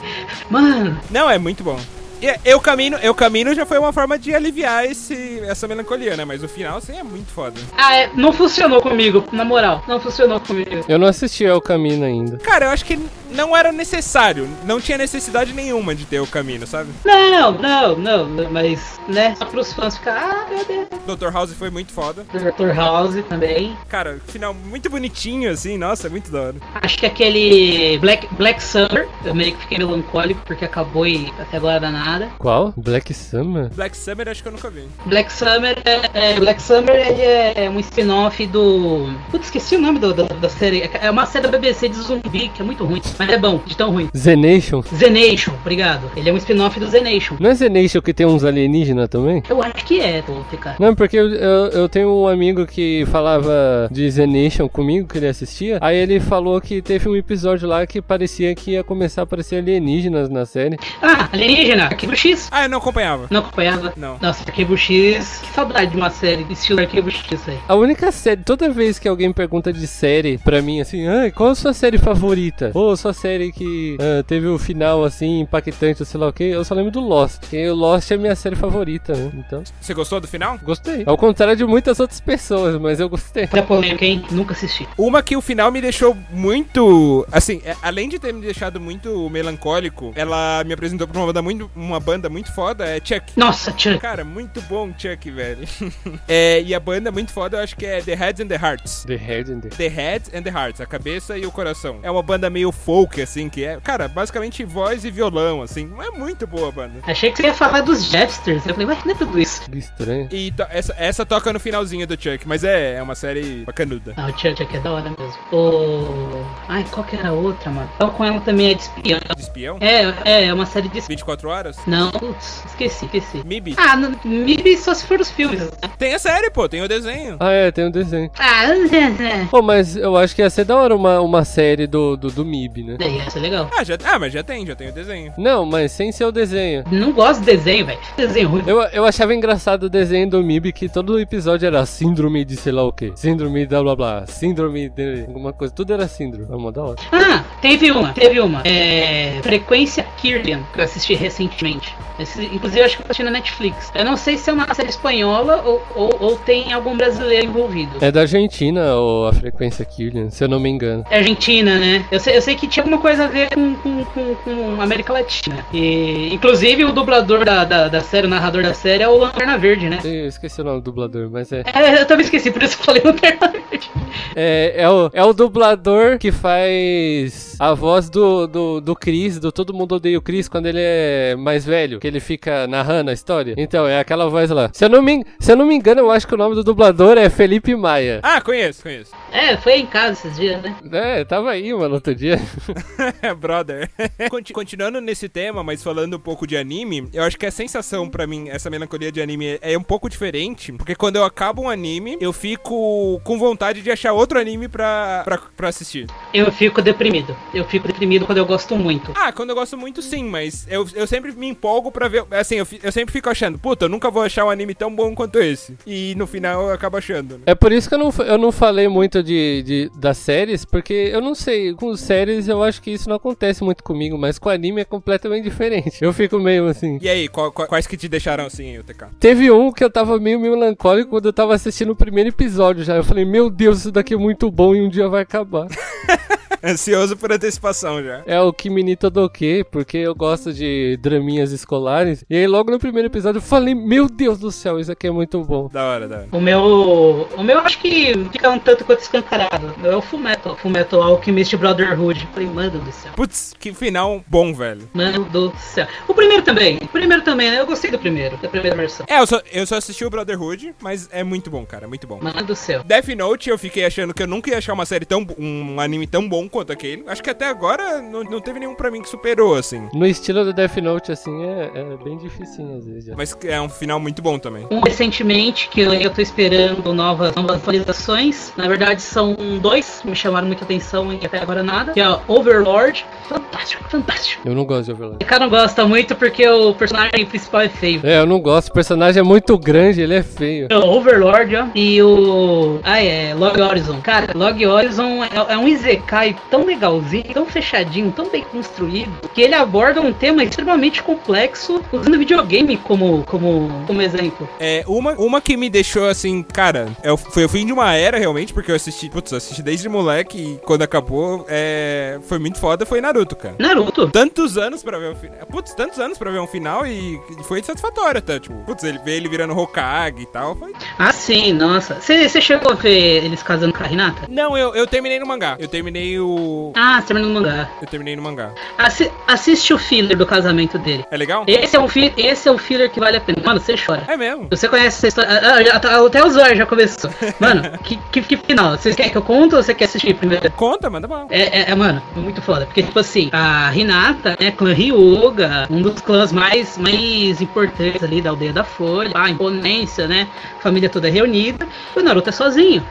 Mano, Não, é muito bom. E eu caminho, eu caminho já foi uma forma de aliviar esse, essa melancolia, né? Mas o final, assim, é muito foda. ah, é, não funcionou comigo, na moral, não funcionou comigo. Eu não assisti El Camino ainda. Cara, eu acho que não era necessário. Não tinha necessidade nenhuma de ter o caminho, sabe? Não, não, não, não, mas, né, só pros fãs ficar, ah, meu Deus. Dr. House foi muito foda. Dr. House também. Cara, final muito bonitinho, assim, nossa, muito da hora. Acho que aquele Black, Black Summer, eu meio que fiquei melancólico porque acabou e até agora dá nada. Qual? Black Summer? Black Summer acho que eu nunca vi. Black Summer é, é- Black Summer ele é, um spin-off do. Putz, esqueci o nome do- do- da série. É uma série da BBC de zumbi, que é muito ruim, mas é bom, de tão ruim. Zenation? Zenation, obrigado. Ele é um spin-off do Zenation. Não é Zenation que tem uns alienígenas também? Eu acho que é, tô TK. Não, porque eu, eu, eu tenho um amigo que falava de Zenation comigo, que ele assistia. Aí ele falou que teve um episódio lá que parecia que ia começar a aparecer alienígenas na série. Ah, alienígena, Arquivo X. Ah, eu não acompanhava. Não acompanhava? Não. Nossa, Arquivo X. Que saudade de uma série estilo Arquivo X aí. A única série, toda vez que alguém pergunta de série pra mim, assim, ah, qual a sua série favorita? Ou sua série que ah, teve o final assim, impactante, ou sei lá o que, eu só lembro do Lost. Porque o Lost é minha série favorita, né? Então, Você gostou do final? gostei. Ao contrário de muitas outras pessoas, mas eu gostei. Da polêmica, hein? Nunca assisti. Uma que o final me deixou muito. Assim, é, além de ter me deixado muito melancólico, ela me apresentou pra uma banda muito, uma banda muito foda, é Chuck. Nossa, Chuck. Cara, muito bom Chuck, velho. é, e a banda muito foda, eu acho que é The Heads and the Hearts. The Head and the... The Heads and the Hearts, a cabeça e o coração. É uma banda meio folk, assim, que é, cara, basicamente voz e violão, assim. É muito boa a banda. Achei que você ia falar dos Jeffsters. Eu falei, ué, não é tudo isso. Que estranho. E to- essa, essa toca no finalzinho do Chuck, mas é, é uma série bacanuda. Ah, o Chuck Chuck é da hora mesmo. O. Ai, qual que era a outra, mano? Então com ela também é de espião. De espião? É, é, é uma série de. 24 horas? Não, putz, esqueci, esqueci. MIB. Ah, no, MIB só se for os filmes. né? Tem a série, pô, tem o desenho. Ah, é, tem um desenho. Ah, é, Pô, mas eu acho que ia ser da hora uma, uma série do, do, do MIB, né? é. Ia ser legal. Ah, já, ah, mas já tem, já tem o desenho. Não, mas sem ser o desenho. Não gosto de desenho, velho. Desenho ruim. Eu, eu achava engraçado o desenho do MIB que todo episódio era síndrome de sei lá o que. Síndrome da blá blá. Síndrome de alguma coisa. Tudo era síndrome. É uma da hora. Ah, teve uma, teve uma. É. Frequência Kirlian, que eu assisti recentemente. Esse- inclusive, eu acho que eu assisti na Netflix. Eu não sei se é uma série espanhola ou, ou, ou tem algum brasileiro envolvido. É da Argentina ou a frequência Killian, se eu não me engano. É Argentina, né? Eu sei, eu sei que tinha alguma coisa a ver com, com, com, com América Latina. E, inclusive, o dublador da, da, da série, o narrador da série, é o Lanterna Verde, né? Eu esqueci o nome do dublador, mas é. É, eu também esqueci, por isso que eu falei Lanterna Verde. É, é, o, é o dublador que faz a voz do, do, do Chris, do Todo Mundo Odeia o Chris, quando ele é mais velho, que ele fica narrando a história. Então, é aquela voz lá. Se eu não me, se eu não me engano, eu acho que o nome do dublador é Felipe Maia. Ah, conheço, conheço. É, foi em casa esses dias, né? É, tava aí, mano, outro dia. Brother. Conti- Continuando nesse tema, mas falando um pouco de anime, eu acho que a sensação pra mim, essa melancolia de anime é um pouco diferente, porque quando eu acabo um anime, eu fico com vontade de achar outro anime pra, pra, pra assistir. Eu fico deprimido. Eu fico deprimido quando eu gosto muito. Ah, quando eu gosto muito, sim, mas eu, eu sempre me empolgo pra ver. Assim, eu, eu sempre fico achando, puta, eu nunca vou achar um anime tão bom quanto esse. E no final eu acabo achando. né? É por isso que eu não, eu não falei muito de, de- das séries, porque eu não sei, com séries eu acho que isso não acontece muito comigo, mas com anime é completamente diferente. Eu fico meio assim. E aí, qual- qual- quais que te deixaram assim, o TK? Teve um que eu tava meio melancólico quando eu tava assistindo o primeiro episódio já. Eu falei, meu Deus, isso daqui é muito bom e um dia vai acabar. Ansioso por antecipação já. É o Kimi Todoke, porque eu gosto de draminhas escolares. E aí logo no primeiro episódio eu falei, meu Deus do céu, isso aqui é muito bom. Da hora, da hora. O meu. O meu acho que fica um tanto quanto escancarado. É o Fullmetal. Fullmetal Alchemist Brotherhood. Falei, mano do céu. Putz, que final bom, velho. Mano do céu. O primeiro também. O primeiro também, né? Eu gostei do primeiro, da primeira versão. É, eu só, eu só assisti o Brotherhood, mas é muito bom, cara, muito bom. Mano do céu. Death Note, eu fiquei achando que eu nunca ia achar uma série tão. um anime tão bom quanto aquele. Acho que até agora não, não teve nenhum pra mim que superou, assim. No estilo do Death Note, assim, é, é bem dificinho às vezes. já. Mas é um final muito bom também. Um recentemente que eu, eu tô esperando novas, novas atualizações. Na verdade, são dois que me chamaram muita atenção e até agora nada. Que é o Overlord. Fantástico, fantástico. Eu não gosto de Overlord. O cara não gosta muito porque o personagem principal é feio. É, eu não gosto. O personagem é muito grande, ele é feio. O Overlord, ó. E o. Ah, é. Log Horizon. Cara, Log Horizon é, é um Izekai tão legalzinho, tão fechadinho, tão bem construído, que ele aborda um tema extremamente complexo, usando videogame como, como, como exemplo. É, uma, uma que me deixou assim, cara, é o- foi o fim de uma era realmente, porque eu assisti, putz, eu assisti desde moleque e quando acabou, é, foi muito foda, foi Naruto, cara. Naruto. Tantos anos pra ver o final. Putz, tantos anos pra ver um final e, e foi satisfatório até. Tipo, putz, ele vê ele virando Hokage e tal. Foi... Ah, sim, nossa. Você chegou a ver eles casando com a Hinata? Não, eu, eu terminei no mangá. Eu terminei o. Ah, você terminou no mangá. Eu terminei no mangá. Assi- assiste o filler do casamento dele. É legal? Esse é, um fi esse é o filler que vale a pena. Mano, você chora. É mesmo. Você conhece essa história? Ah, já tá- até o Zóio já começou. Mano, que, que, que final? Vocês querem que eu conte ou você quer assistir primeiro? Conta, manda mal. É, é, é, mano, muito foda. Porque, tipo assim, a Hinata, né, clã Ryuga, um dos clãs mais, mais importantes ali da aldeia da Folha, a imponência, né? Família toda reunida. E o Naruto é sozinho.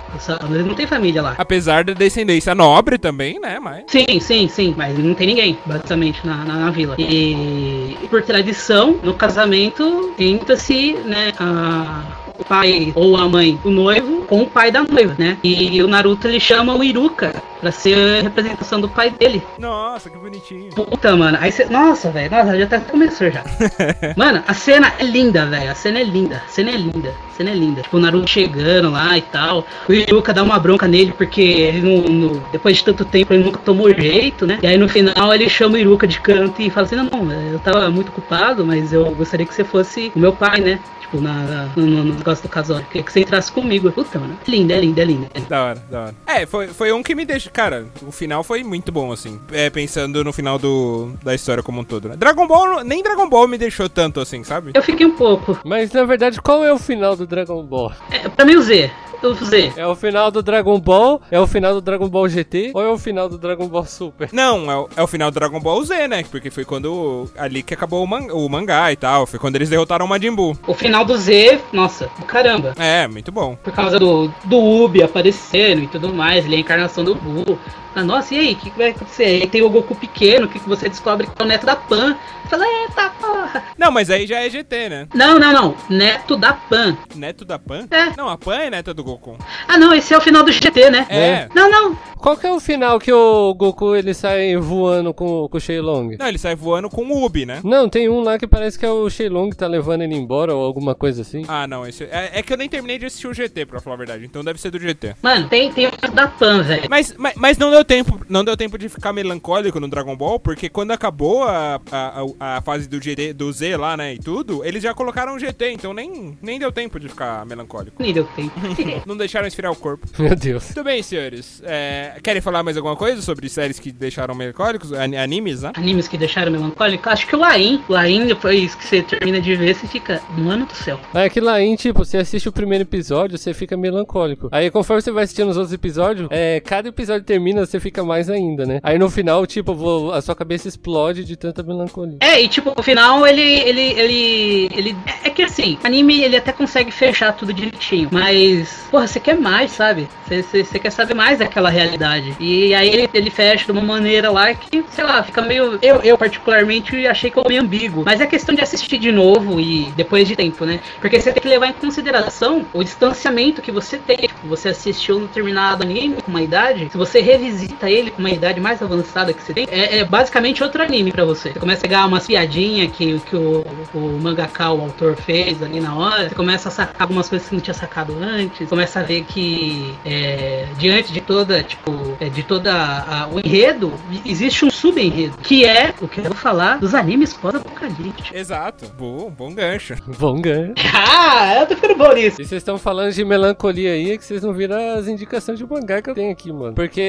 Ele não tem família lá. Apesar da descendência nobre também, né? Mas. Sim, sim, sim, mas não tem ninguém, basicamente, na, na, na vila. E, por tradição, no casamento, tenta-se, né, a, o pai ou a mãe do noivo com o pai da noiva, né? E o Naruto ele chama o Iruka pra ser representação do pai dele. Nossa, que bonitinho. Puta, mano. Aí cê, nossa, velho. Nossa, já até começou já. mano, a cena é linda, velho. A cena é linda. A cena é linda. A cena é linda. Tipo, o Naruto chegando lá e tal. O Iruka dá uma bronca nele porque ele não, não- depois de tanto tempo ele nunca tomou jeito, né? E aí no final ele chama o Iruka de canto e fala assim: Não, não, eu tava muito ocupado, mas eu gostaria que você fosse o meu pai, né? Tipo, na, no, no, no negócio do casório. Queria que você entrasse comigo. Puta, mano. É linda, é linda, é linda. Da hora, da hora. É, foi, foi um que me deixa. Cara, o final foi muito bom, assim. É, pensando no final do, da história como um todo, né? Dragon Ball, nem Dragon Ball me deixou tanto assim, sabe? Eu fiquei um pouco. Mas na verdade, qual é o final do Dragon Ball? É, pra mim, o Z. O Z. É o final do Dragon Ball? É o final do Dragon Ball GT? Ou é o final do Dragon Ball Super? Não, é o, é o final do Dragon Ball Z, né? Porque foi quando ali que acabou o, man- o mangá e tal. Foi quando eles derrotaram o Majin Buu. O final do Z, nossa, do caramba. É, muito bom. Por causa do, do Ubi aparecendo e tudo mais, ele é a encarnação do Buu. Ah, nossa, e aí, o que, que vai acontecer? Aí tem o Goku pequeno, que que você descobre que é o neto da Pan. Você fala, eita porra! Não, mas aí já é GT, né? Não, não, não. Neto da Pan. Neto da Pan? É. Não, a Pan é neta do Goku. Ah, não, esse é o final do GT, né? É. Não, não. Qual que é o final que o Goku ele sai voando com, com o Shenlong? Não, ele sai voando com o Ubi, né? Não, tem um lá que parece que é o Shenlong que tá levando ele embora ou alguma coisa assim. Ah, não, esse é, é que eu nem terminei de assistir o GT, pra falar a verdade. Então deve ser do GT. Mano, tem, tem o neto da Pan, velho. Mas, mas, mas não deu tempo, não deu tempo de ficar melancólico no Dragon Ball, porque quando acabou a, a, a- fase do GT, do Z lá, né, e tudo, eles já colocaram o GT, então nem, nem deu tempo de ficar melancólico. Nem deu tempo. Não deixaram esfriar o corpo. Meu Deus. Muito bem, senhores. É, querem falar mais alguma coisa sobre séries que deixaram melancólicos? An- Animes, né? Animes que deixaram melancólico. Acho que o Lain. Lain, depois que você termina de ver, você fica. Mano do céu. É que em, tipo, você assiste o primeiro episódio, você fica melancólico. Aí conforme você vai assistindo os outros episódios, é, cada episódio termina, você fica mais ainda, né? Aí no final, tipo, vo- a sua cabeça explode de tanta melancolia. É, e tipo, no final ele. ele. ele. ele. É que assim, anime ele até consegue fechar tudo direitinho. Mas, porra, você quer mais, sabe? Você- Você você quer saber mais daquela realidade. E aí ele, ele fecha de uma maneira lá que, sei lá, fica meio. Eu, eu particularmente achei que ficou meio ambíguo. Mas é questão de assistir de novo e depois de tempo, né? Porque você tem que levar em consideração o distanciamento que você tem. Tipo, você assistiu um determinado anime com uma idade, se você revisita ele com uma idade mais avançada que você tem, é, é basicamente outro anime pra você. Você começa a pegar umas piadinhas que, que o, o mangaka, o autor, fez ali na hora, você começa a sacar algumas coisas que não tinha sacado antes, começa a ver que é, diante de toda, tipo, é, de toda a- o enredo, existe um subenredo, que é o que eu vou falar dos animes pós-apocalípticos. Exato. Bom, bom gancho. Bom ganho. Ah, eu tô ficando bom nisso. E vocês estão falando de melancolia aí, é que vocês não viram as indicações de mangá que eu tenho aqui, mano. Porque.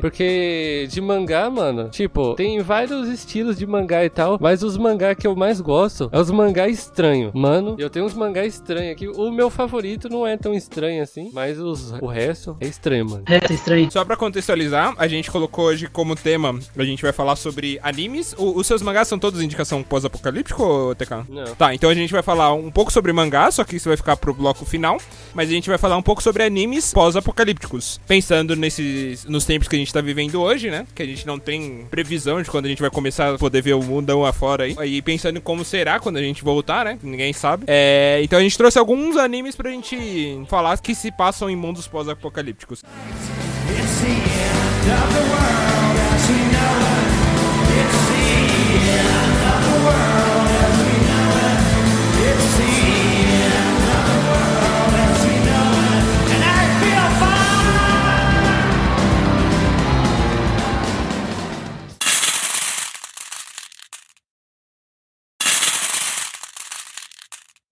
Porque de mangá, mano, tipo, tem vários estilos de mangá e tal, mas os mangá que eu mais gosto é os mangá estranho. Mano, eu tenho uns mangá estranhos aqui. O meu favorito não é tão estranho assim, mas os, o resto é estranho, mano. É, tá estranho. Só pra contextualizar, a gente colocou hoje como tema, a gente vai falar sobre animes. O- os seus mangás são todos indicação pós-apocalíptico, TK? Não. Tá, então a gente vai falar um pouco sobre mangá, só que isso vai ficar pro bloco final. Mas a gente vai falar um pouco sobre animes pós-apocalípticos. Pensando nesses, nos tempos que a gente tá vivendo hoje, né? Que a gente não tem previsão de quando a gente vai começar a poder ver o mundão afora aí. E pensando em como será quando a gente voltar, né? Ninguém sabe. É, então a gente trouxe alguns animes pra gente falar que se passam em mundos pós-apocalípticos.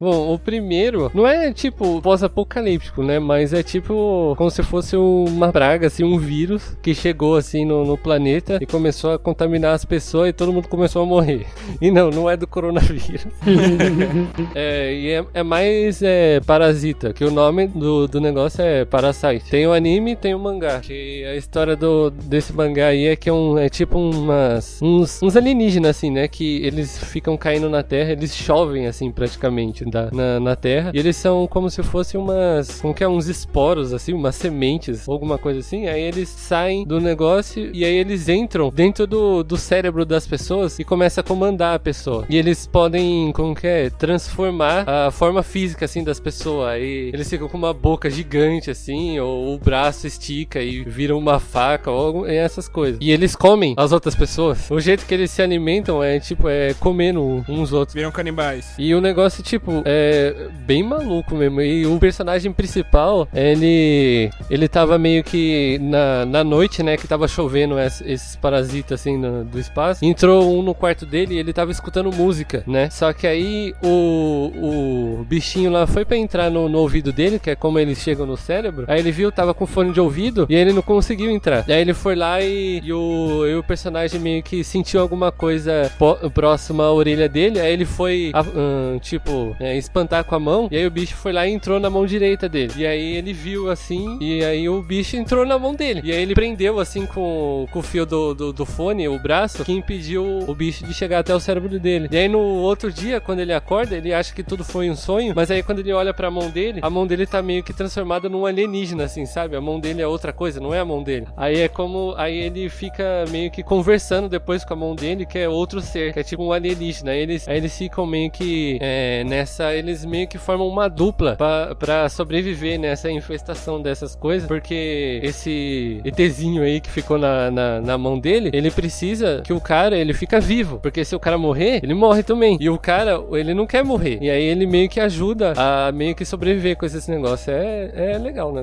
Bom, o primeiro não é tipo pós-apocalíptico, né? Mas é tipo como se fosse uma praga, assim, um vírus que chegou assim no, no planeta e começou a contaminar as pessoas e todo mundo começou a morrer. E não, não é do coronavírus. é, e é, é mais é, parasita, que o nome do, do negócio é Parasite. Tem o anime e tem o mangá. Que a história do, desse mangá aí é que é, um, é tipo umas, uns, uns alienígenas, assim, né? Que eles ficam caindo na Terra, eles chovem, assim, praticamente, da, na, na Terra. E eles são como se fossem umas. Como que é? Uns esporos, assim, umas sementes, ou alguma coisa assim. Aí eles saem do negócio e aí eles entram dentro do, do cérebro das pessoas e começam a comandar a pessoa. E eles podem, como que é? Transformar a forma física, assim, das pessoas. Aí eles ficam com uma boca gigante, assim, ou o braço estica e vira uma faca, ou essas coisas. E eles comem as outras pessoas. O jeito que eles se alimentam é, tipo, é comendo uns outros. Viram canibais. E o negócio, tipo, é bem maluco mesmo. E o personagem principal, ele. Ele tava meio que na, na noite, né? Que tava chovendo es- esses parasitas assim no- do espaço. Entrou um no quarto dele e ele tava escutando música, né? Só que aí o, o bichinho lá foi pra entrar no, no ouvido dele, que é como eles chegam no cérebro. Aí ele viu, tava com fone de ouvido e ele não conseguiu entrar. Aí ele foi lá e, e o, e o personagem meio que sentiu alguma coisa próxima à orelha dele. Aí ele foi, a- ahn, tipo, é, espantar com a mão. E aí o bicho foi lá e entrou na mão direita dele. E aí ele viu assim. E aí o bicho entrou na mão dele. E aí ele prendeu assim com, com o fio do, do, do fone, o braço, que impediu o bicho de chegar até o cérebro dele. E aí no outro dia, quando ele acorda, ele acha que tudo foi um sonho. Mas aí quando ele olha pra mão dele, a mão dele tá meio que transformada num alienígena, assim, sabe? A mão dele é outra coisa, não é a mão dele. Aí é como. Aí ele fica meio que conversando depois com a mão dele, que é outro ser, que é tipo um alienígena. Aí eles, aí eles ficam meio que é, eles meio que formam uma dupla pra, pra sobreviver nessa infestação dessas coisas, porque esse ETzinho aí que ficou na, na, na mão dele, ele precisa que o cara, ele fica vivo, porque se o cara morrer, ele morre também. E o cara, ele não quer morrer. E aí ele meio que ajuda a meio que sobreviver com esse negócio. É, é legal, né?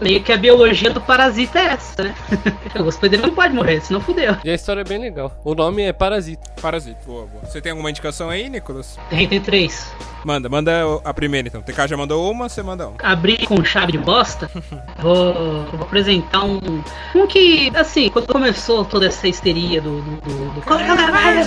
É. Meio que a biologia do parasita é essa, né? o hospedeiro não pode morrer, senão fudeu. E a história é bem legal. O nome é Parasita. Parasita, boa, boa. Você tem alguma indicação aí, Nicolas? Tem, tem três. Manda, manda a primeira então. O TK já mandou uma, você manda uma. Abrir com chave de bosta, vou, vou apresentar um. Um que, assim, quando começou toda essa histeria do. do, do, do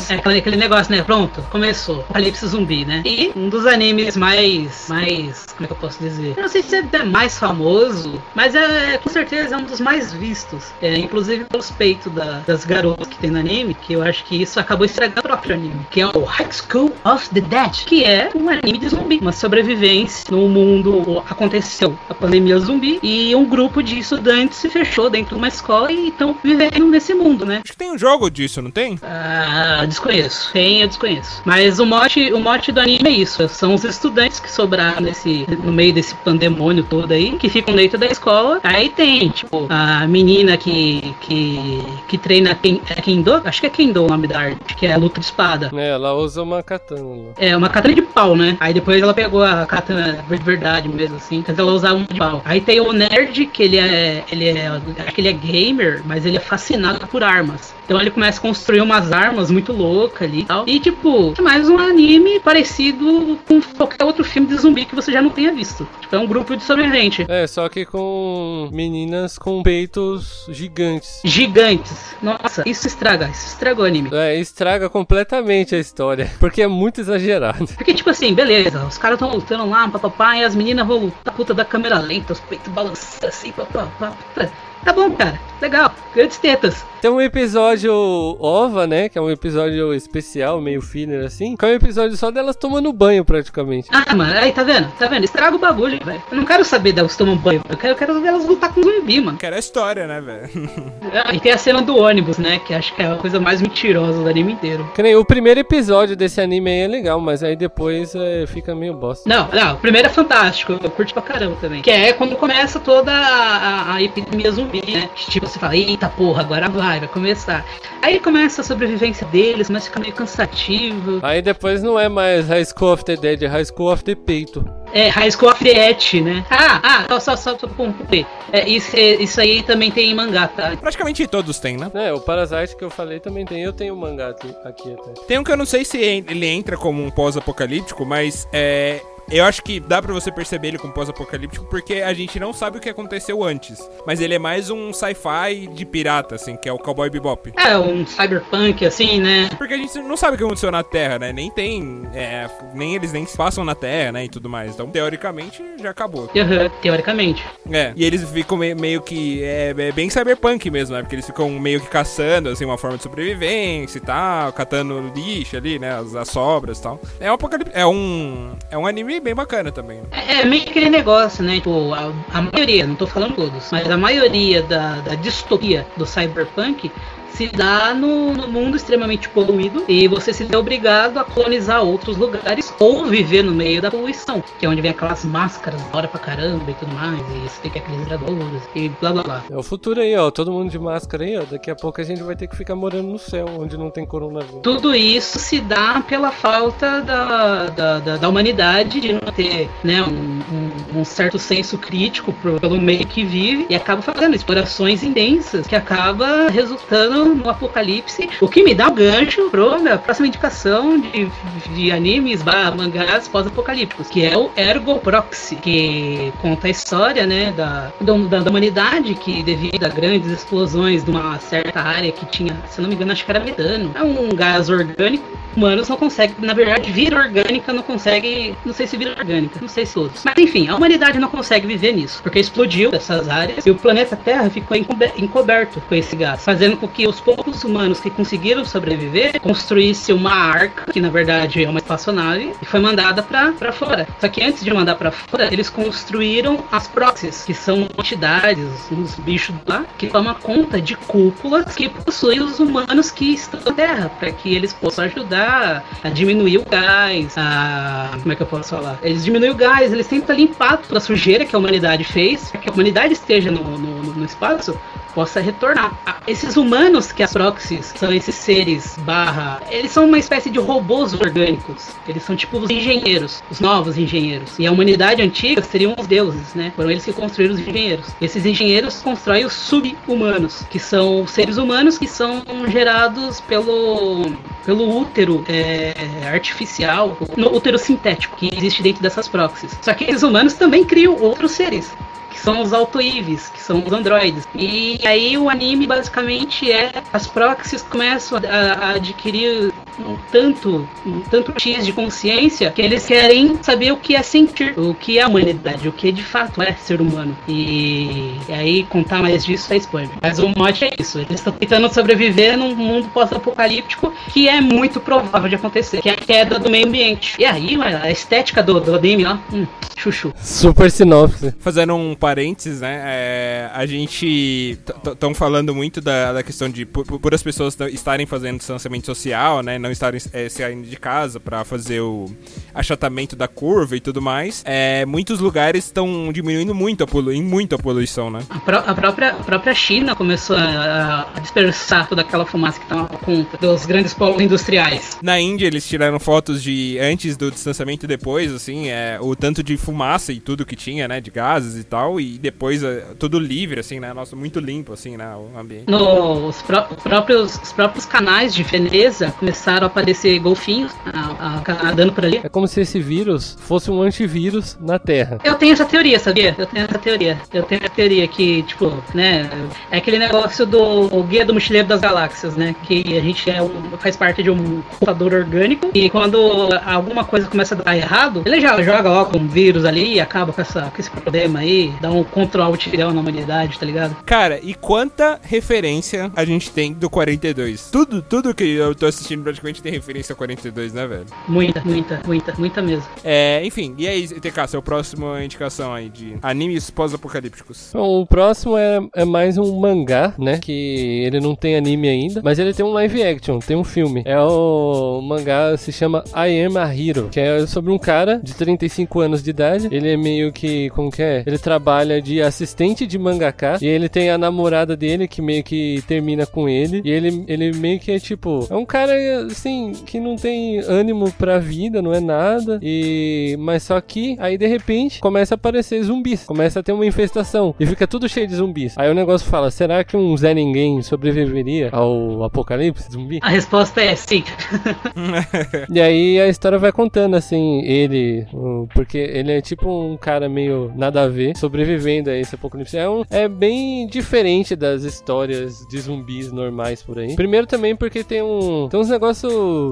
é, aquele, aquele negócio, né? Pronto, começou. Apocalipse zumbi, né? E um dos animes mais. mais. como é que eu posso dizer? Eu não sei se é mais famoso, mas é com certeza é um dos mais vistos. É, inclusive pelos peitos da- das garotas que tem no anime, que eu acho que isso acabou estragando o próprio anime, que é o High School of the Dead, que é um anime de zumbi, uma sobrevivência no mundo. Aconteceu a pandemia zumbi e um grupo de estudantes se fechou dentro de uma escola e estão vivendo nesse mundo, né? Acho que tem um jogo disso, não tem? Ah, desconheço. Tem, eu desconheço. Mas o mote, o mote do anime é isso. São os estudantes que sobraram nesse, no meio desse pandemônio todo aí, que ficam dentro da escola. Aí tem, tipo, a menina que, que, que treina Ken- é Kendo. Acho que é Kendo o nome da arte, que é a luta de espada. É, ela usa uma katana. É, uma katana de pau, né? Aí depois ela pegou a katana de verdade mesmo, assim. Mas ela usava uma de pau. Aí tem o nerd, que ele é. Ele é. Acho que ele é gamer, mas ele é fascinado por armas. Então ele começa a construir umas armas muito loucas ali e tal. E tipo, é mais um anime parecido com qualquer outro filme de zumbi que você já não tenha visto. Tipo, é um grupo de sobrevivente. É, só que com meninas com peitos gigantes. Gigantes. Nossa, isso estraga. Isso estragou o anime. É, estraga completamente a história. Porque é muito exagerado. Porque, tipo assim, beleza, os caras estão lutando lá, papapá, e as meninas vão lutar, puta da câmera lenta, os peitos balançando assim, papapá. puta. Tá bom, cara, legal, grandes tetas. Tem um episódio OVA, né? Que é um episódio especial, meio filler assim. Que é um episódio só delas tomando banho, praticamente. Ah, mano, aí tá vendo? Tá vendo? Estraga o bagulho, velho. Eu não quero saber delas tomando banho, eu quero, eu quero ver elas lutar com zumbi, mano. Que era a história, né, velho? Ah, E tem a cena do ônibus, né? Que acho que é a coisa mais mentirosa do anime inteiro. Que nem o primeiro episódio desse anime aí é legal, mas aí depois é, fica meio bosta. Não, não, o primeiro é fantástico, eu curto pra caramba também. Que é quando começa toda a, a- a epidemia zumbi, né? Tipo, você fala, eita porra, agora vai, vai começar. Aí começa a sobrevivência deles, começa a ficar meio cansativo. Aí depois não é mais High School of the Dead, é High School of the Peito. É, High School of the Et, né? Ah, ah, só, só, só, só concluir. É, isso, é, isso aí também tem em mangá, tá? Praticamente todos têm, né? É, o Parasite que eu falei também tem. Eu tenho o mangá aqui, aqui até. Tem um que eu não sei se ele entra como um pós-apocalíptico, mas é. Eu acho que dá pra você perceber ele como pós-apocalíptico porque a gente não sabe o que aconteceu antes. Mas ele é mais um sci-fi de pirata, assim, que é o Cowboy Bebop. É, um cyberpunk, assim, né? Porque a gente não sabe o que aconteceu na Terra, né? Nem tem. é, nem eles nem passam na Terra, né? E tudo mais. Então, teoricamente, já acabou. Aham, teoricamente. É. E eles ficam meio, meio que. É, é bem cyberpunk mesmo, né? Porque eles ficam meio que caçando, assim, uma forma de sobrevivência e tal, catando lixo ali, né? As, as sobras e tal. É um apocalipse. É um. É um anime bem bacana também. É, é meio que aquele negócio, né? Tipo, a, a maioria, não tô falando todos, mas a maioria da, da distopia do cyberpunk se dá no, no mundo extremamente poluído e você se vê obrigado a colonizar outros lugares ou viver no meio da poluição, que é onde vem aquelas máscaras da hora pra caramba e tudo mais, e você tem que aqueles gradores e blá blá blá. É o futuro aí, ó. Todo mundo de máscara aí, ó. Daqui a pouco a gente vai ter que ficar morando no céu, onde não tem coronavírus. Tudo isso se dá pela falta da, da, da, da humanidade de não ter né, um, um- um certo senso crítico pro- pelo meio que vive e acaba fazendo explorações intensas que acaba resultando no apocalipse, o que me dá um gancho pra minha próxima indicação de, de animes, barra mangás pós-apocalípticos, que é o Ergo Proxy, que conta a história né, da, da, da humanidade que devido a grandes explosões de uma certa área que tinha, se não me engano, acho que era metano, é um gás orgânico, humanos não conseguem, na verdade, vida orgânica não consegue, não sei se vida orgânica, não sei se todos. Mas enfim, a humanidade não consegue viver nisso, porque explodiu essas áreas e o planeta Terra ficou encobe- encoberto com esse gás, fazendo com que os poucos humanos que conseguiram sobreviver construísse uma arca, que na verdade é uma espaçonave, e foi mandada pra fora. Só que antes de mandar pra fora, eles construíram as proxies, que são entidades, uns bichos lá, que tomam conta de cúpulas que possuem os humanos que estão na Terra, para que eles possam ajudar a, a diminuir o gás, a. Como é que eu posso falar? Eles diminuem o gás, eles tentam limpar toda a sujeira que a humanidade fez, para que a humanidade esteja no, no, no espaço, possa retornar. Esses humanos que as proxies são esses seres barra, eles são uma espécie de robôs orgânicos. Eles são tipo os engenheiros, os novos engenheiros. E a humanidade antiga seriam os deuses, né? Foram eles que construíram os engenheiros. Esses engenheiros constroem os sub-humanos, que são seres humanos que são gerados pelo pelo útero é, artificial, no útero sintético que existe dentro dessas proxies. Só que esses humanos também criam outros seres que são os auto-Eves, que são os androides. E aí o anime basicamente é as proxies começam a, a adquirir um tanto, um tanto X de consciência que eles querem saber o que é sentir, o que é a humanidade, o que de fato é ser humano. E, e aí contar mais disso é spoiler. Mas o mote é isso. Eles estão tentando sobreviver num mundo pós-apocalíptico que é muito provável de acontecer, que é a queda do meio ambiente. E aí, a estética do, do anime, ó, hum, chuchu. Super sinopse. Fazendo um parênteses, né? é, a gente estão falando muito da, da questão de por, por as pessoas estarem fazendo distanciamento social, né? Não estarem é, saindo de casa pra fazer o achatamento da curva e tudo mais. É, muitos lugares estão diminuindo muito a, polu muito a poluição, né? A, pró- a própria, a própria China começou a, a dispersar toda aquela fumaça que estava conta dos grandes polos industriais. Na Índia eles tiraram fotos de antes do distanciamento e depois, assim, é, o tanto de fumaça e tudo que tinha, né? De gases e tal. E depois é, tudo livre, assim, né? Nossa, muito limpo, assim, né? O ambiente. No, os, pró- próprios, os próprios canais de Veneza começaram a aparecer golfinhos a- a- nadando por ali. É como se esse vírus fosse um antivírus na Terra. Eu tenho essa teoria, sabia? Eu tenho essa teoria. Eu tenho a teoria que, tipo, né? É aquele negócio do Guia do Mochileiro das Galáxias, né? Que a gente é um- faz parte de um computador orgânico e quando alguma coisa começa a dar errado, ele já joga logo um vírus ali e acaba com, essa, com esse problema aí, dá um Ctrl Alt na humanidade, tá ligado? Cara, e quanta referência a gente tem do 42? Tudo, tudo que eu tô assistindo praticamente tem referência ao 42, né, velho? Muita, muita, muita, muita mesmo. É, enfim, e aí, TK, seu próximo indicação aí de animes pós-apocalípticos? Bom, o próximo é, é mais um mangá, né? Que ele não tem anime ainda, mas ele tem um live action, tem um filme. É o mangá se chama I Am a Hero, que é sobre um cara de 35 anos de idade. Ele é meio que, como que é? Ele trabalha de assistente de mangaka e ele tem a namorada dele que meio que termina com ele. E ele, ele meio que é tipo, é um cara assim que não tem ânimo pra vida, não é nada. E mas só que aí de repente começa a aparecer zumbis, começa a ter uma infestação e fica tudo cheio de zumbis. Aí o negócio fala: será que um Zé Ninguém sobreviveria ao apocalipse zumbi? A resposta é sim. E aí a história vai contando assim, ele, porque ele é tipo um cara meio nada a ver, sobrevivendo a esse apocalipse. É, um, é bem diferente das histórias de zumbis normais por aí. Primeiro também porque tem um tem uns negócios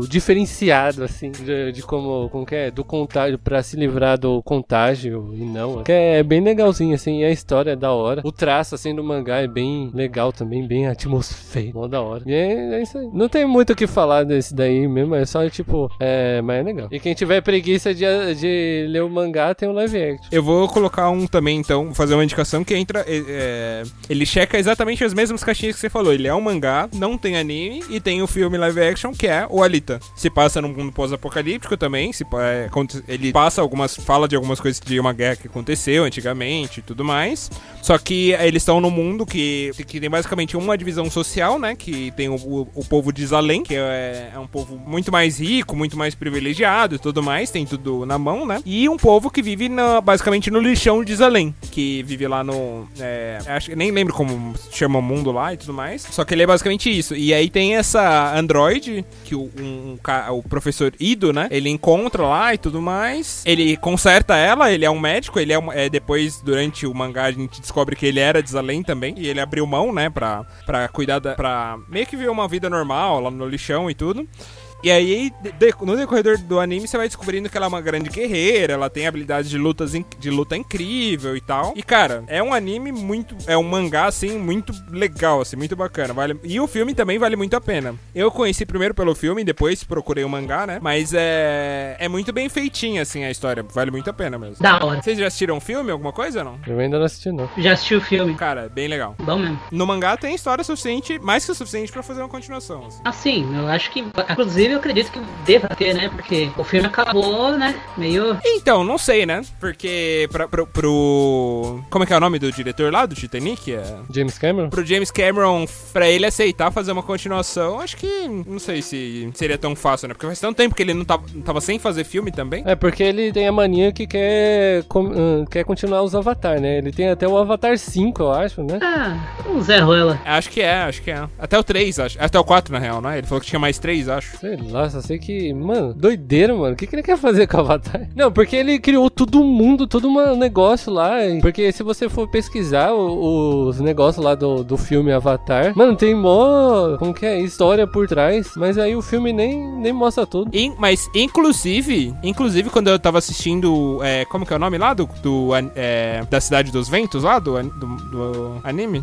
diferenciados assim, de, de como, como que é, do contágio pra se livrar do contágio e não. Que é bem legalzinho assim, e a história é da hora. O traço assim do mangá é bem legal também, bem atmosférico, mó da hora. E é, é isso aí. Não tem muito o que falar desse daí mesmo, é só tipo, é, mas é legal. E quem tiver preguiça de, de ler o mangá, tem o live action. Eu vou colocar um também, então, fazer uma indicação que entra. é, é, ele checa exatamente as mesmas caixinhas que você falou. Ele é um mangá, não tem anime, e tem o filme live action, que é o Alita. Se passa num mundo pós-apocalíptico também. Se, é, ele passa algumas. fala de algumas coisas de uma guerra que aconteceu antigamente e tudo mais. Só que é, eles estão num mundo que, que tem basicamente uma divisão social, né? Que tem o, o, o povo de Zalém, que é, é um povo muito mais rico, muito mais privilegiado e tudo mais, tem tudo na mão, né? E um povo que vive na- basicamente no lixão de Zalém, que vive lá no. é, acho que nem lembro como chama o mundo lá e tudo mais. Só que ele é basicamente isso. E aí tem essa androide, que o, um, um o professor Ido, né? Ele encontra lá e tudo mais. Ele conserta ela, ele é um médico, ele é, um, é depois, durante o mangá, a gente descobre que ele era de Zalém também. E ele abriu mão, né, pra, pra cuidar da. pra meio que viver uma vida normal lá no lixão e tudo. E aí, no decorrer do anime, você vai descobrindo que ela é uma grande guerreira, ela tem habilidades de, lutas in- de luta incrível e tal. E, cara, é um anime muito. É um mangá, assim, muito legal, assim, muito bacana. Vale, e o filme também vale muito a pena. Eu conheci primeiro pelo filme, depois procurei o mangá, né? Mas é. É muito bem feitinha, assim, a história. Vale muito a pena mesmo. Da hora. Vocês já assistiram o filme, alguma coisa ou não? Eu ainda não assisti, não. Já assisti o filme. Cara, bem legal. Bom mesmo. No mangá tem história suficiente, mais que o suficiente pra fazer uma continuação. assim. Assim, eu acho que, inclusive, inclusive, eu acredito que deva ter, né? Porque o filme acabou, né? Meio. Então, não sei, né? Porque pra, pro, pro- Como é que é o nome do diretor lá, do Titanic? É... James Cameron? Pro James Cameron, pra ele aceitar fazer uma continuação, acho que não sei se seria tão fácil, né? Porque faz tanto tempo que ele não tava, não tava sem fazer filme também. É porque ele tem a mania que quer, com- ah, quer continuar os Avatar, né? Ele tem até o Avatar 5, eu acho, né? Ah, um Zé Ruela. Acho que é, acho que é. Até o 3, acho. Até o 4, na real, né? Ele falou que tinha mais 3, acho. Sei lá, só sei que, mano, doideira, mano. O que, que ele quer fazer com o Avatar? Não, porque ele criou todo mundo, todo um negócio lá. Porque se você for pesquisar o- os negócios lá do, do filme Avatar, mano, tem mó. Como que é? História por trás. Mas aí o filme nem, nem mostra tudo. In- mas, inclusive, inclusive, quando eu tava assistindo. é, como que é o nome lá? Do, do, é, da Cidade dos Ventos lá? Do, do, do anime?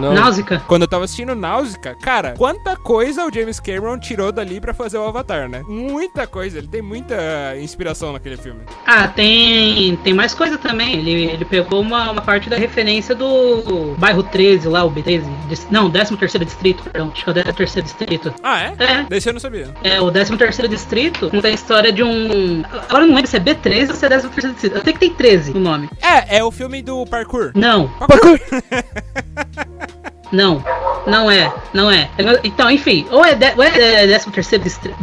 Não. Náusica. Quando eu tava assistindo Náusica, cara, quanta coisa o James Cameron tirou dali pra fazer o Avatar, né? Muita coisa, ele tem muita inspiração naquele filme. Ah, tem, tem mais coisa também. Ele, ele pegou uma, uma parte da referência do bairro 13 lá, o B13. dis- Não, 13 terceiro distrito, perdão. Acho que é o 13 terceiro distrito. Ah, é? É. Desse eu não sabia. É, o 13 terceiro distrito conta a história de um... Agora eu não lembro se é B13 ou se é 13 terceiro distrito. Eu sei que tem 13 no nome. É, é o filme do parkour. Não, Parkour! não. Não é, não é. Então, enfim, ou é, de, ou é 13 terceiro distrito,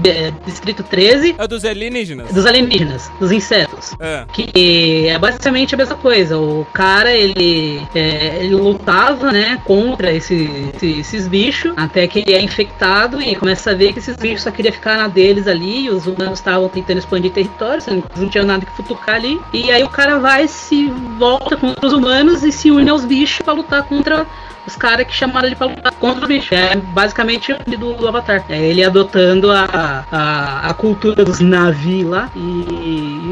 distrito 13 É dos alienígenas. dos alienígenas, dos insetos. É. Que é basicamente a mesma coisa. O cara, ele, é, ele lutava, né, contra esse, esse- esses bichos, até que ele é infectado e começa a ver que esses bichos só queriam ficar na deles ali, e os humanos estavam tentando expandir território, não tinham nada que futucar ali. E aí o cara vai, se volta contra os humanos e se une aos bichos pra lutar contra os caras que chamaram ele pra lutar contra os bichos. É basicamente o filme do, Avatar. É ele adotando a, a, a cultura dos navios lá e,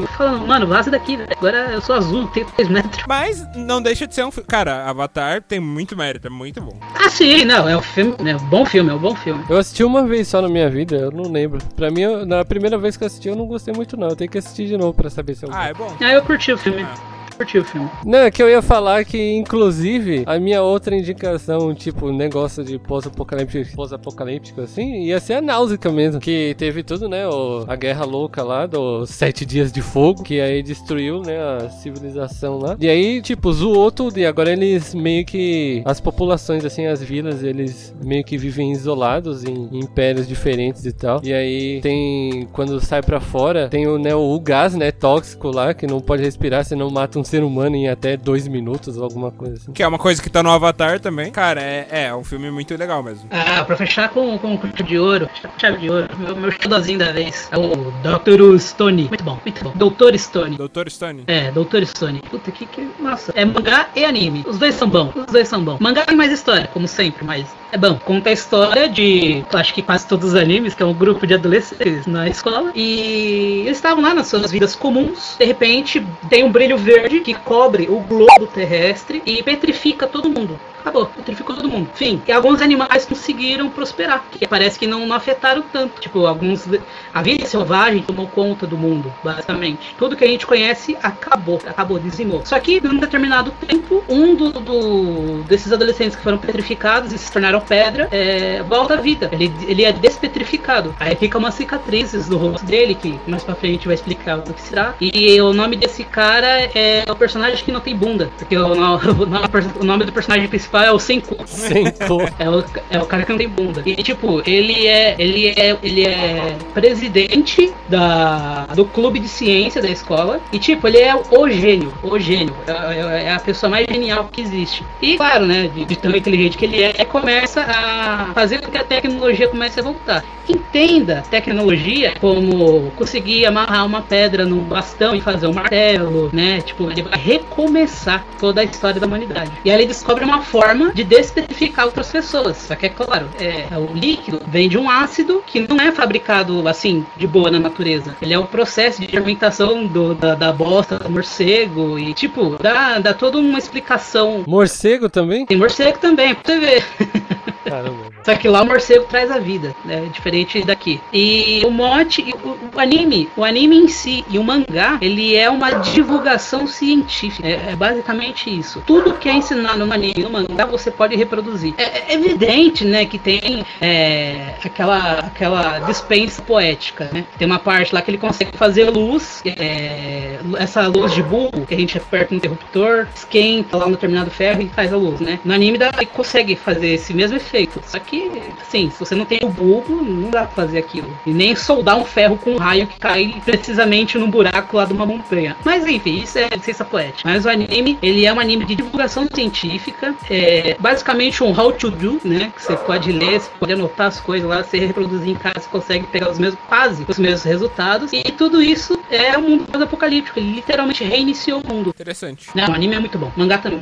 e falando, mano, vaza daqui, velho. Agora eu sou azul, tenho 3 metros. Mas não deixa de ser um filme. Cara, Avatar tem muito mérito, é muito bom. Ah, sim, não, é um filme, é um bom filme, é um bom filme. Eu assisti uma vez só na minha vida, eu não lembro. Pra mim, eu- na primeira vez que eu assisti, eu não gostei muito, não. Eu tenho que assistir de novo pra saber se eu Ah, gosto. é bom. Ah, eu curti o filme. Ah. Curti o filme. Não, é que eu ia falar que, inclusive, a minha outra indicação, tipo, negócio de pós-apocalíptico, pós-apocalíptico, assim, ia ser a Náusica mesmo. Que teve tudo, né? o- a guerra louca lá dos Sete Dias de Fogo, que aí destruiu, né? A civilização lá. E aí, tipo, zoou tudo. E agora eles meio que. As populações, assim, as vilas, eles meio que vivem isolados em, impérios diferentes e tal. E aí tem. Quando sai pra fora, tem o, né, o gás, né? Tóxico lá, que não pode respirar, senão mata um ser humano em até dois minutos ou alguma coisa assim. Que é uma coisa que tá no Avatar também. Cara, é, é um filme muito legal mesmo. Ah, pra fechar com, com chave de ouro, fechar com chave de ouro, meu, meu xodózinho da vez. É o Dr. Stone. Muito bom, muito bom. Doutor Stone. Doutor Stone. É, Doutor Stone. Puta que que. Nossa. É mangá e anime. Os dois são bons. Os dois são bons. Mangá tem mais história, como sempre, mas é bom. Conta a história de. Acho que quase todos os animes, que é um grupo de adolescentes na escola. E eles estavam lá nas suas vidas comuns. De repente, tem um brilho verde que cobre o globo terrestre e petrifica todo mundo. Acabou, petrificou todo mundo. Enfim, e alguns animais conseguiram prosperar, que parece que não, não afetaram tanto. Tipo, alguns. A vida selvagem tomou conta do mundo, basicamente. Tudo que a gente conhece acabou, acabou, dizimou. Só que, num determinado tempo, um do, do- desses adolescentes que foram petrificados e se tornaram pedra é, volta à vida. Ele, ele é despetrificado. Aí fica umas cicatrizes no rosto dele, que mais pra frente vai explicar o que será. E o nome desse cara é o personagem que não tem bunda. Porque o, o o nome do personagem principal é o Senku. Sem cor. É o, é o cara que não tem bunda. E tipo, ele é. Ele é. Ele é presidente da, do clube de ciência da escola. E tipo, ele é o gênio. O gênio. É, é- é a pessoa mais genial que existe. E claro, né? De, de tão inteligente que ele é, começa a fazer com que a tecnologia comece a voltar. Entenda tecnologia como conseguir amarrar uma pedra no bastão e fazer um martelo, né? Tipo, ele vai recomeçar toda a história da humanidade. E aí ele descobre uma forma de despetrificar outras pessoas. Só que é claro, é, o líquido vem de um ácido que não é fabricado assim, de boa na natureza. Ele é o processo de fermentação do, da, da bosta do morcego e, tipo, dá, dá toda uma explicação. Morcego também? Tem morcego também, pra você ver. Caramba. Só que lá o morcego traz a vida, né? Diferente daqui. E o mote, o, o anime, o anime em si e o mangá, ele é uma divulgação científica. É, é basicamente isso. Tudo que é ensinado no anime e no mangá você pode reproduzir. É, é evidente, né, que tem é, aquela, aquela dispensa poética, né? Tem uma parte lá que ele consegue fazer luz, é, essa luz de bulbo que a gente aperta no interruptor, esquenta lá no determinado ferro e faz a luz, né? No anime dá, ele consegue fazer esse mesmo efeito. Só que, assim, se você não tem o bulbo, não dá pra fazer aquilo. E nem soldar um ferro com um raio que cai precisamente num buraco lá de uma montanha. Mas enfim, isso é licença poética. Mas o anime, ele é um anime de divulgação científica. É basicamente um how to do, né? Que você pode ler, você pode anotar as coisas lá, você reproduzir em casa, você consegue pegar os mesmos, quase os mesmos resultados. E tudo isso é o mundo pós-apocalíptico. Ele literalmente reiniciou o mundo. Interessante. Não, o anime é muito bom. Mangá também.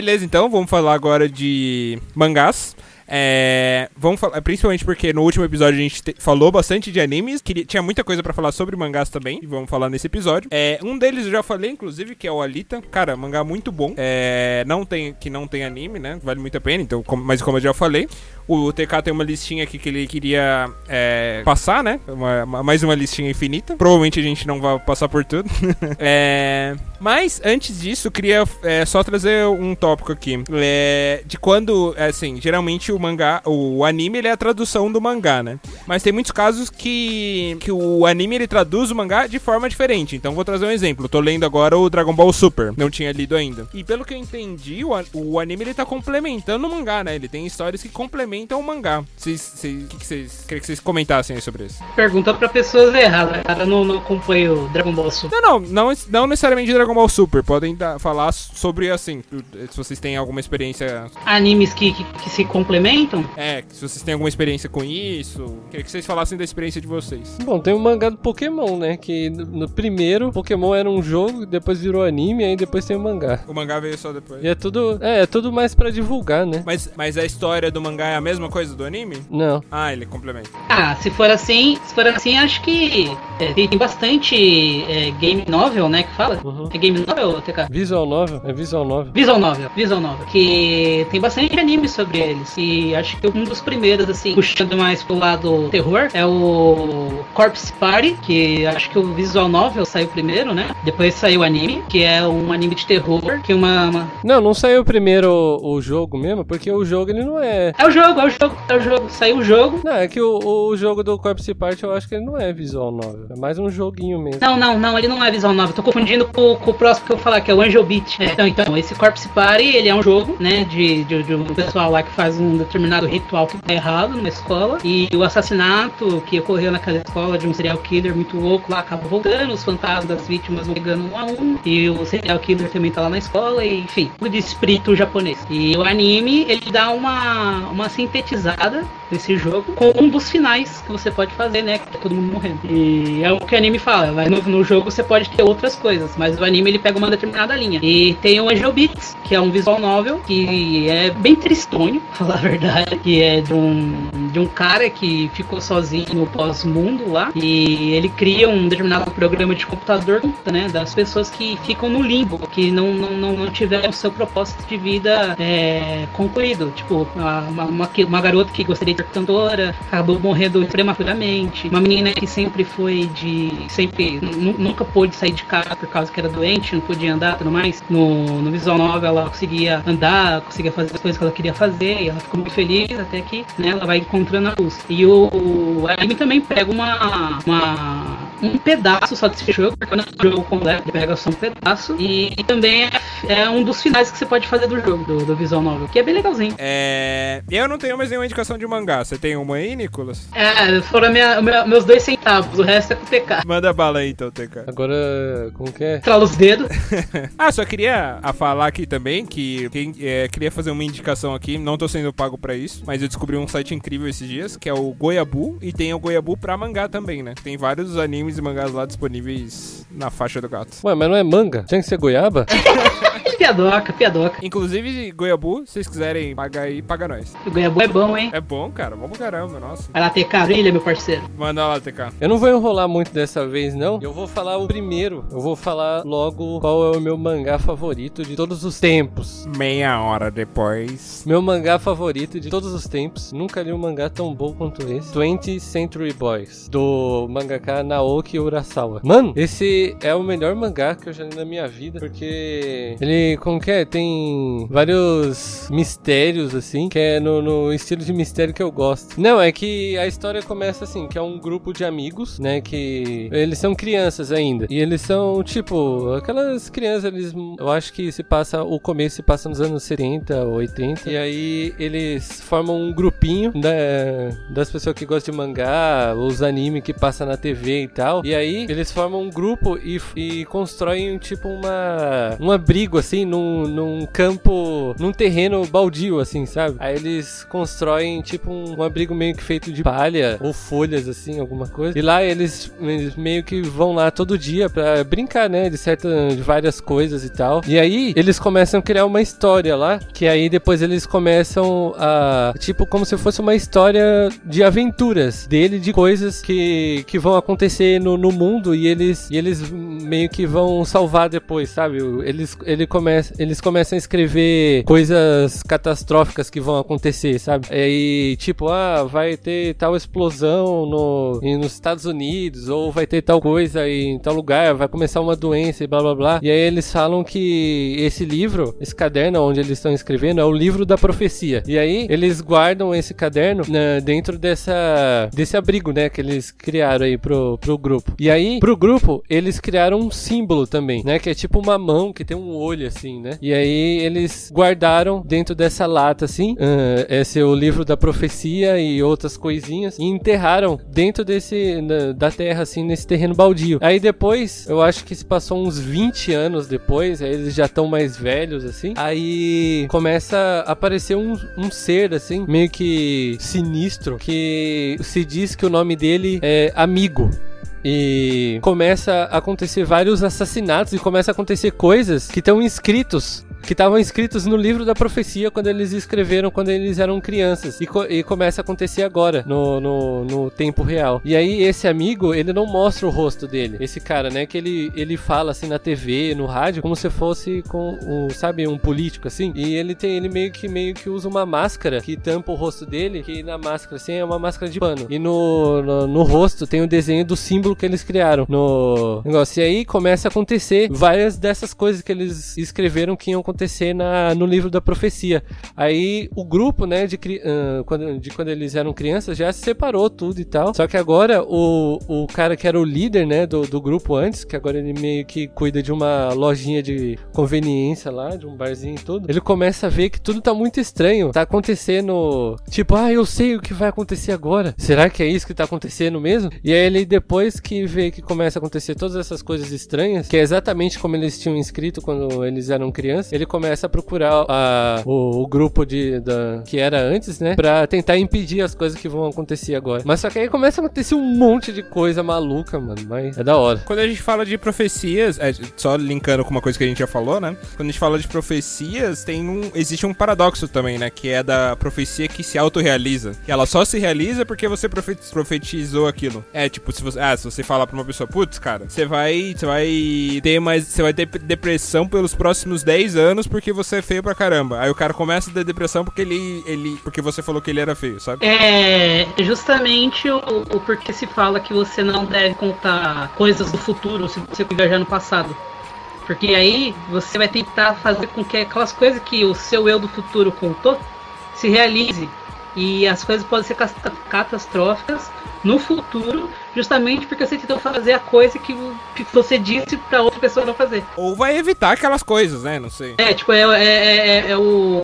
Beleza, então vamos falar agora de mangás. É, vamos falar, principalmente porque no último episódio a gente te- falou bastante de animes, queria, tinha muita coisa pra falar sobre mangás também, e vamos falar nesse episódio. É, um deles eu já falei, inclusive, que é o Alita. Cara, mangá muito bom. É, não tem, que não tem anime, né? Vale muito a pena, então, mas como eu já falei, o TK tem uma listinha aqui que ele queria é, passar, né? Uma- uma- mais uma listinha infinita. Provavelmente a gente não vai passar por tudo. É, mas antes disso, queria é, só trazer um tópico aqui. É, de quando, é, assim, geralmente o mangá, o anime ele é a tradução do mangá, né? Mas tem muitos casos que, que o anime ele traduz o mangá de forma diferente. Então vou trazer um exemplo. Eu tô lendo agora o Dragon Ball Super. Não tinha lido ainda. E pelo que eu entendi, o, o anime ele tá complementando o mangá, né? Ele tem histórias que complementam o mangá. Vocês, que que vocês, queria que vocês comentassem aí sobre isso? Pergunta pra pessoas erradas. Cara, não, não acompanha o Dragon Ball Super. Não, não, não, não necessariamente Dragon Ball Super. Podem dar- falar sobre, assim, se vocês têm alguma experiência. Animes que, que, que se complementam. É, se vocês têm alguma experiência com isso. Queria que vocês falassem da experiência de vocês. Bom, tem o mangá do Pokémon, né? Que no, no primeiro, Pokémon era um jogo, depois virou anime, aí depois tem o mangá. O mangá veio só depois. E é tudo, é, é tudo mais pra divulgar, né? Mas, mas a história do mangá é a mesma coisa do anime? Não. Ah, ele complementa. Ah, se for assim, se for assim, acho que é, tem tem bastante é, game novel, né, que fala. Uhum. É game novel, TK? Visual novel? É visual novel. Visual Novel, Visual Novel, que tem bastante anime sobre eles. E acho que um dos primeiros, assim, puxando mais pro lado terror, é o Corpse Party, que acho que o Visual Novel saiu primeiro, né? Depois saiu o anime, que é um anime de terror, que uma. uma- Não, não saiu primeiro o, o jogo mesmo, porque o jogo ele não é. É o jogo, é o jogo, é o jogo. Saiu o jogo. Não, é que o, o jogo do Corpse Party eu acho que ele não é visual novel. É mais um joguinho mesmo. Não, não, não, ele não é Visual Novel. Tô confundindo com, com o próximo que eu vou falar, que é o Angel Beat. É, então, então, esse Corpse Party, ele é um jogo, né, de, de, de um pessoal lá que faz um determinado ritual que tá errado numa escola. E o assassinato que ocorreu naquela escola de um serial killer muito louco lá acaba voltando, os fantasmas das vítimas vão pegando um a um. E o serial killer também tá lá na escola, e, enfim, o de espírito japonês. E o anime, ele dá uma, uma sintetizada desse jogo com um dos finais que você pode fazer, né? Que é todo mundo morrendo. E é o que o anime fala. Mas no, no jogo você pode ter outras coisas, mas o anime ele pega uma determinada linha. E tem o Angel Beats, que é um visual novel, que é bem tristonho, falar a verdade. Que é de um, de um cara que ficou sozinho no pós-mundo lá. E ele cria um determinado programa de computador, né? Das pessoas que ficam no limbo, que não, não, não, não tiveram seu propósito de vida é, concluído. Tipo, uma, uma, que- uma garota que gostaria de ser cantora, acabou morrendo prematuramente. Uma menina que sempre foi de. sempre nu- nunca pôde sair de casa por causa que era doente, não podia andar e tudo mais. No, no visual novel ela conseguia andar, conseguia fazer as coisas que ela queria fazer, e ela ficou muito feliz até que né, ela vai encontrando a luz. E o, o anime também pega uma. uma um pedaço só desse jogo, porque não é um jogo completo, ele pega só um pedaço. E, e também é, é um dos finais que você pode fazer do jogo, do, do Visual Novel, que é bem legalzinho. É. Eu não tenho mais nenhuma indicação de mangá. Você tem uma aí, Nicolas? É, foram minha, meu- meus dois centavos, o resto é com o TK. Manda bala aí então, TK. Agora, como que é? Estrala os dedos. Ah, só queria a falar aqui também que quem, é, queria fazer uma indicação aqui, não tô sendo pago pra isso, mas eu descobri um site incrível esses dias, que é o Goiabu, e tem o Goiabu pra mangá também, né? Tem vários animes e mangás lá disponíveis na faixa do gato. Ué, mas não é manga? Tinha que ser goiaba? piadoca, piadoca. Inclusive, Goiabu, se vocês quiserem pagar aí, paga nós. O Goiabu é bom, hein? É bom, cara, bom pra caramba, nossa. Vai lá ter brilha, meu parceiro. Manda lá, TK. Eu não vou enrolar muito dessa vez, não. Eu vou falar o primeiro. Eu vou falar logo qual é o meu mangá favorito de todos os tempos. Meia hora depois. Meu mangá favorito de todos os tempos. Nunca li um mangá tão bom quanto esse. 20th Century Boys, do mangaka Naoki Urasawa. Mano, esse é o melhor mangá que eu já li na minha vida, porque ele, como que é? Tem vários mistérios, assim, que é no, no estilo de mistério que eu gosto. Não, é que a história começa assim, que é um grupo de amigos, né, que eles são crianças ainda. E eles são, tipo, aquelas crianças, eles, eu acho que se passa, o começo se passa nos anos 70, 80. E aí eles formam um grupinho da, das pessoas que gostam de mangá, os anime que passa na TV e tal. E aí eles formam um grupo e, e constroem, tipo, uma, um abrigo, assim, num, num campo, num terreno baldio, assim, sabe? Aí eles constroem, tipo, um, um abrigo meio que feito de palha ou folhas, assim, alguma coisa. E lá eles, eles meio que vão lá todo dia pra brincar, né? De certa, de várias coisas e tal. E aí eles começam a criar uma história lá, que aí depois eles começam a, tipo, como se fosse uma história de aventuras dele, de coisas que, que vão acontecer no, no mundo e eles, e eles meio que vão salvar depois, sabe? Eles, ele começa, eles começam a escrever coisas catastróficas que vão acontecer, sabe? E tipo, ah, vai ter tal explosão no, nos Estados Unidos, ou vai ter tal coisa em tal lugar, vai começar uma doença e blá blá blá. E aí eles falam que esse livro, esse caderno onde eles estão escrevendo, é o livro da profecia. E aí eles guardam esse caderno né, dentro dessa desse abrigo, né, que eles criaram aí pro, pro grupo. E aí, pro grupo, eles criaram um símbolo também, né, que é tipo uma mão que tem um olho assim, né? E aí eles guardaram dentro dessa lata assim, ah, esse é o livro da profecia e outras coisinhas e enterraram dentro desse na- da terra assim nesse terreno baldio. Aí depois, eu acho que se passou uns 20 anos depois, aí eles já estão mais velhos assim. Aí começa a aparecer um, um ser assim, meio que sinistro, que se diz que o nome dele é Amigo. E começa a acontecer vários assassinatos e começa a acontecer coisas que estão inscritos. Que estavam inscritos no livro da profecia quando eles escreveram quando eles eram crianças. E, co- e começa a acontecer agora, no, no, no tempo real. E aí, esse amigo, ele não mostra o rosto dele. Esse cara, né? Que ele, ele fala assim na TV, no rádio, como se fosse com um, sabe, um político, assim. E ele tem, ele meio que meio que usa uma máscara que tampa o rosto dele, que na máscara, assim, é uma máscara de pano. E no, no, no rosto tem o desenho do símbolo que eles criaram no negócio. E aí começa a acontecer várias dessas coisas que eles escreveram que iam acontecer na, no livro da profecia. Aí o grupo, né, de, ah, quando, de quando eles eram crianças já se separou tudo e tal. Só que agora o, o cara que era o líder, né, do, do grupo antes, que agora ele meio que cuida de uma lojinha de conveniência lá, de um barzinho e tudo, ele começa a ver que tudo tá muito estranho. Tá acontecendo, tipo, ah, eu sei o que vai acontecer agora. Será que é isso que tá acontecendo mesmo? E aí ele, depois que vê que começa a acontecer todas essas coisas estranhas, que é exatamente como eles tinham escrito quando eles eram crianças, ele começa a procurar a, o, o grupo de, da, que era antes, né? Pra tentar impedir as coisas que vão acontecer agora. Mas só que aí começa a acontecer um monte de coisa maluca, mano. Mas é da hora. Quando a gente fala de profecias, é, só linkando com uma coisa que a gente já falou, né? Quando a gente fala de profecias, tem um, existe um paradoxo também, né? Que é da profecia que se autorrealiza. Que ela só se realiza porque você profe- profetizou aquilo. É, tipo, se você, ah, se você falar pra uma pessoa, putz, cara, você vai, você vai ter mais, você vai ter depressão pelos próximos 10 anos porque você é feio pra caramba. Aí o cara começa a ter depressão porque ele, ele, porque você falou que ele era feio, sabe? É justamente o, o porquê se fala que você não deve contar coisas do futuro se você viajar no passado. Porque aí você vai tentar fazer com que aquelas coisas que o seu eu do futuro contou se realize. E as coisas podem ser cas- catastróficas no futuro, justamente porque você tentou fazer a coisa que, que você disse pra outra pessoa não fazer. Ou vai evitar aquelas coisas, né? Não sei. É, tipo, é, é, é, é o.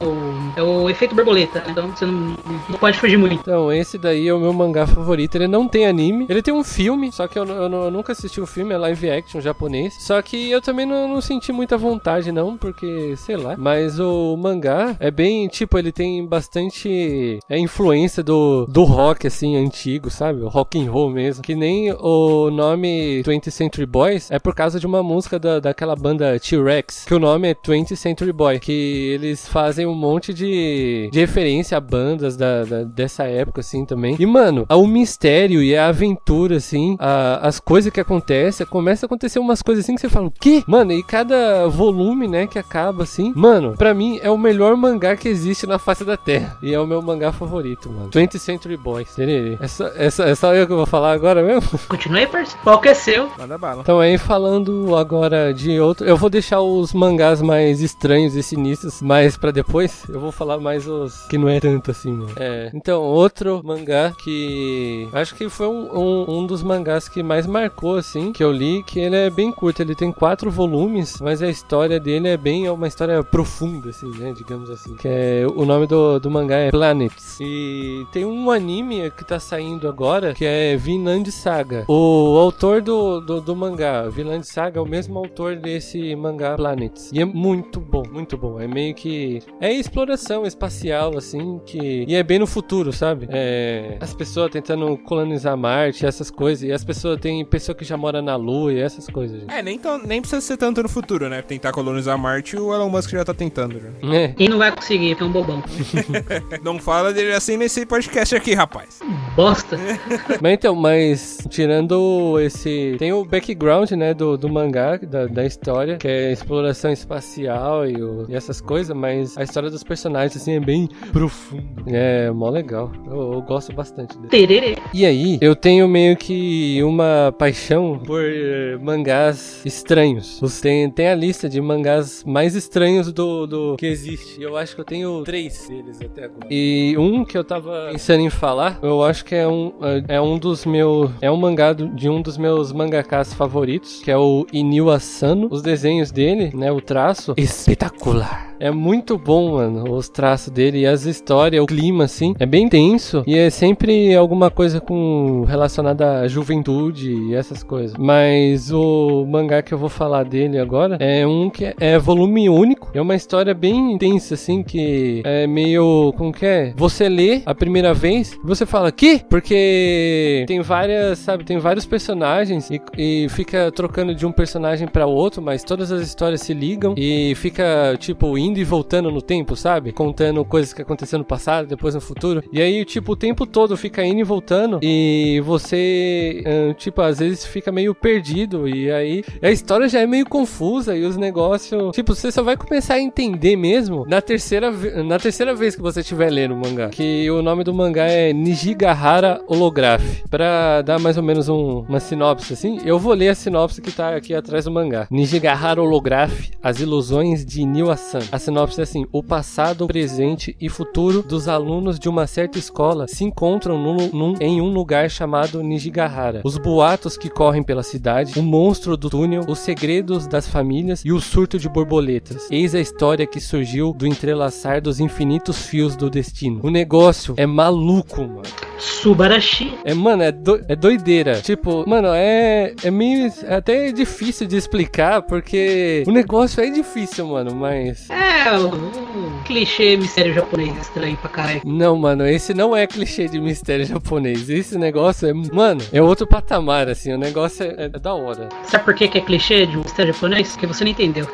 É o efeito borboleta, né? Então você não, não pode fugir muito. Então, esse daí é o meu mangá favorito. Ele não tem anime. Ele tem um filme, só que eu, eu, eu nunca assisti o filme, é live action japonês. Só que eu também não, não senti muita vontade, não, porque, sei lá. Mas o mangá é bem, tipo, ele tem bastante é, influência do, do rock, assim, antigo, sabe? O rock and roll mesmo. Que nem o nome 20th Century Boys é por causa de uma música da, daquela banda T-Rex, que o nome é 20th Century Boy, que eles fazem um monte de, de referência a bandas da, da- dessa época, assim, também. E, mano, o mistério e a aventura, assim, a- as coisas que acontecem, começa a acontecer umas coisas assim que você fala, o quê? Mano, e cada volume, né, que acaba, assim, mano, pra mim é o melhor mangá que existe na face da Terra. E é o meu mangá favorito, mano. 20th Century Boys. É só, é, só, é só eu que vou falar agora mesmo? Continue aí, parceiro. Qual que é seu? Manda bala. Então aí falando agora de outro, eu vou deixar os mangás mais estranhos e sinistros mais pra depois. Eu vou falar mais os que não é tanto assim, mano. É. Então outro mangá que acho que foi um, um, um dos mangás que mais marcou assim que eu li, que ele é bem curto. Ele tem quatro volumes, mas a história dele é bem é uma história profunda assim, né, digamos assim. Que é o nome do, do mangá é Planets e tem um anime que tá saindo agora que é Vinland Saga. O autor do, do, do mangá, Vinland Saga, é o mesmo autor desse mangá Planets. E é muito bom, muito bom. É meio que. É exploração espacial, assim, que. E é bem no futuro, sabe? É. As pessoas tentando colonizar Marte, essas coisas. E as pessoas. Tem pessoa que já mora na Lua e essas coisas, gente. É, nem, tão, nem precisa ser tanto no futuro, né? Tentar colonizar Marte, o Elon Musk já tá tentando. Já. É. E não vai conseguir, porque é um bobão. Não fala dele assim nesse podcast aqui, rapaz. Bosta. Mas então, mas tirando esse. Tem o background, né, do, do mangá, da, da história, que é exploração espacial e, o- e essas coisas, mas a história dos personagens, assim, é bem profundo. É mó legal. Eu, eu gosto bastante dele. Tererê. E aí, eu tenho meio que uma paixão por eh, mangás estranhos. Os- Tem, tem a lista de mangás mais estranhos do, do que existe. Eu acho que eu tenho três deles até agora. E um que eu tava pensando em falar, eu acho que é um, é um dos meus. É um mangá de um dos meus mangakas favoritos, que é o Inio Asano. Os desenhos dele, né? O traço, espetacular. É muito bom, mano, os traços dele e as histórias, o clima, assim. É bem tenso e é sempre alguma coisa com relacionada à juventude e essas coisas. Mas o mangá que eu vou falar dele agora é um que é, é volume único. É uma história bem intensa, assim, que é meio. Como que é? Você lê a primeira vez você fala, que? Porque tem várias, sabe, tem vários personagens e, e fica trocando de um personagem pra outro, mas todas as histórias se ligam e fica, tipo, indo e voltando no tempo, sabe? Contando coisas que aconteceram no passado, depois no futuro. E aí, tipo, o tempo todo fica indo e voltando e você, tipo, às vezes fica meio perdido e aí a história já é meio confusa e os negócios, tipo, você só vai começar a entender mesmo na terceira, na terceira vez que você estiver lendo o mangá. Que o nome do mangá é Nijigahara Holograph. Pra dar mais ou menos um- uma sinopse assim, eu vou ler a sinopse que tá aqui atrás do mangá. Nijigahara Holograph, As Ilusões de Niwa-san. A sinopse é assim: o passado, presente e futuro dos alunos de uma certa escola se encontram num- num- em um lugar chamado Nijigahara. Os boatos que correm pela cidade, o monstro do túnel, os segredos das famílias e o surto de borboletas. Eis a história que surgiu do entrelaçar dos infinitos fios do destino. O negócio é maluco, mano. Subarashi. É, mano, é, do- é doideira. Tipo, mano, é, é meio. É até difícil de explicar, porque o negócio é difícil, mano, mas. É, o, o clichê mistério japonês estranho pra caralho. Não, mano, esse não é clichê de mistério japonês. Esse negócio é. Mano, é outro patamar, assim. O negócio é, é da hora. Sabe por que, que é clichê de um mistério japonês? Porque você não entendeu.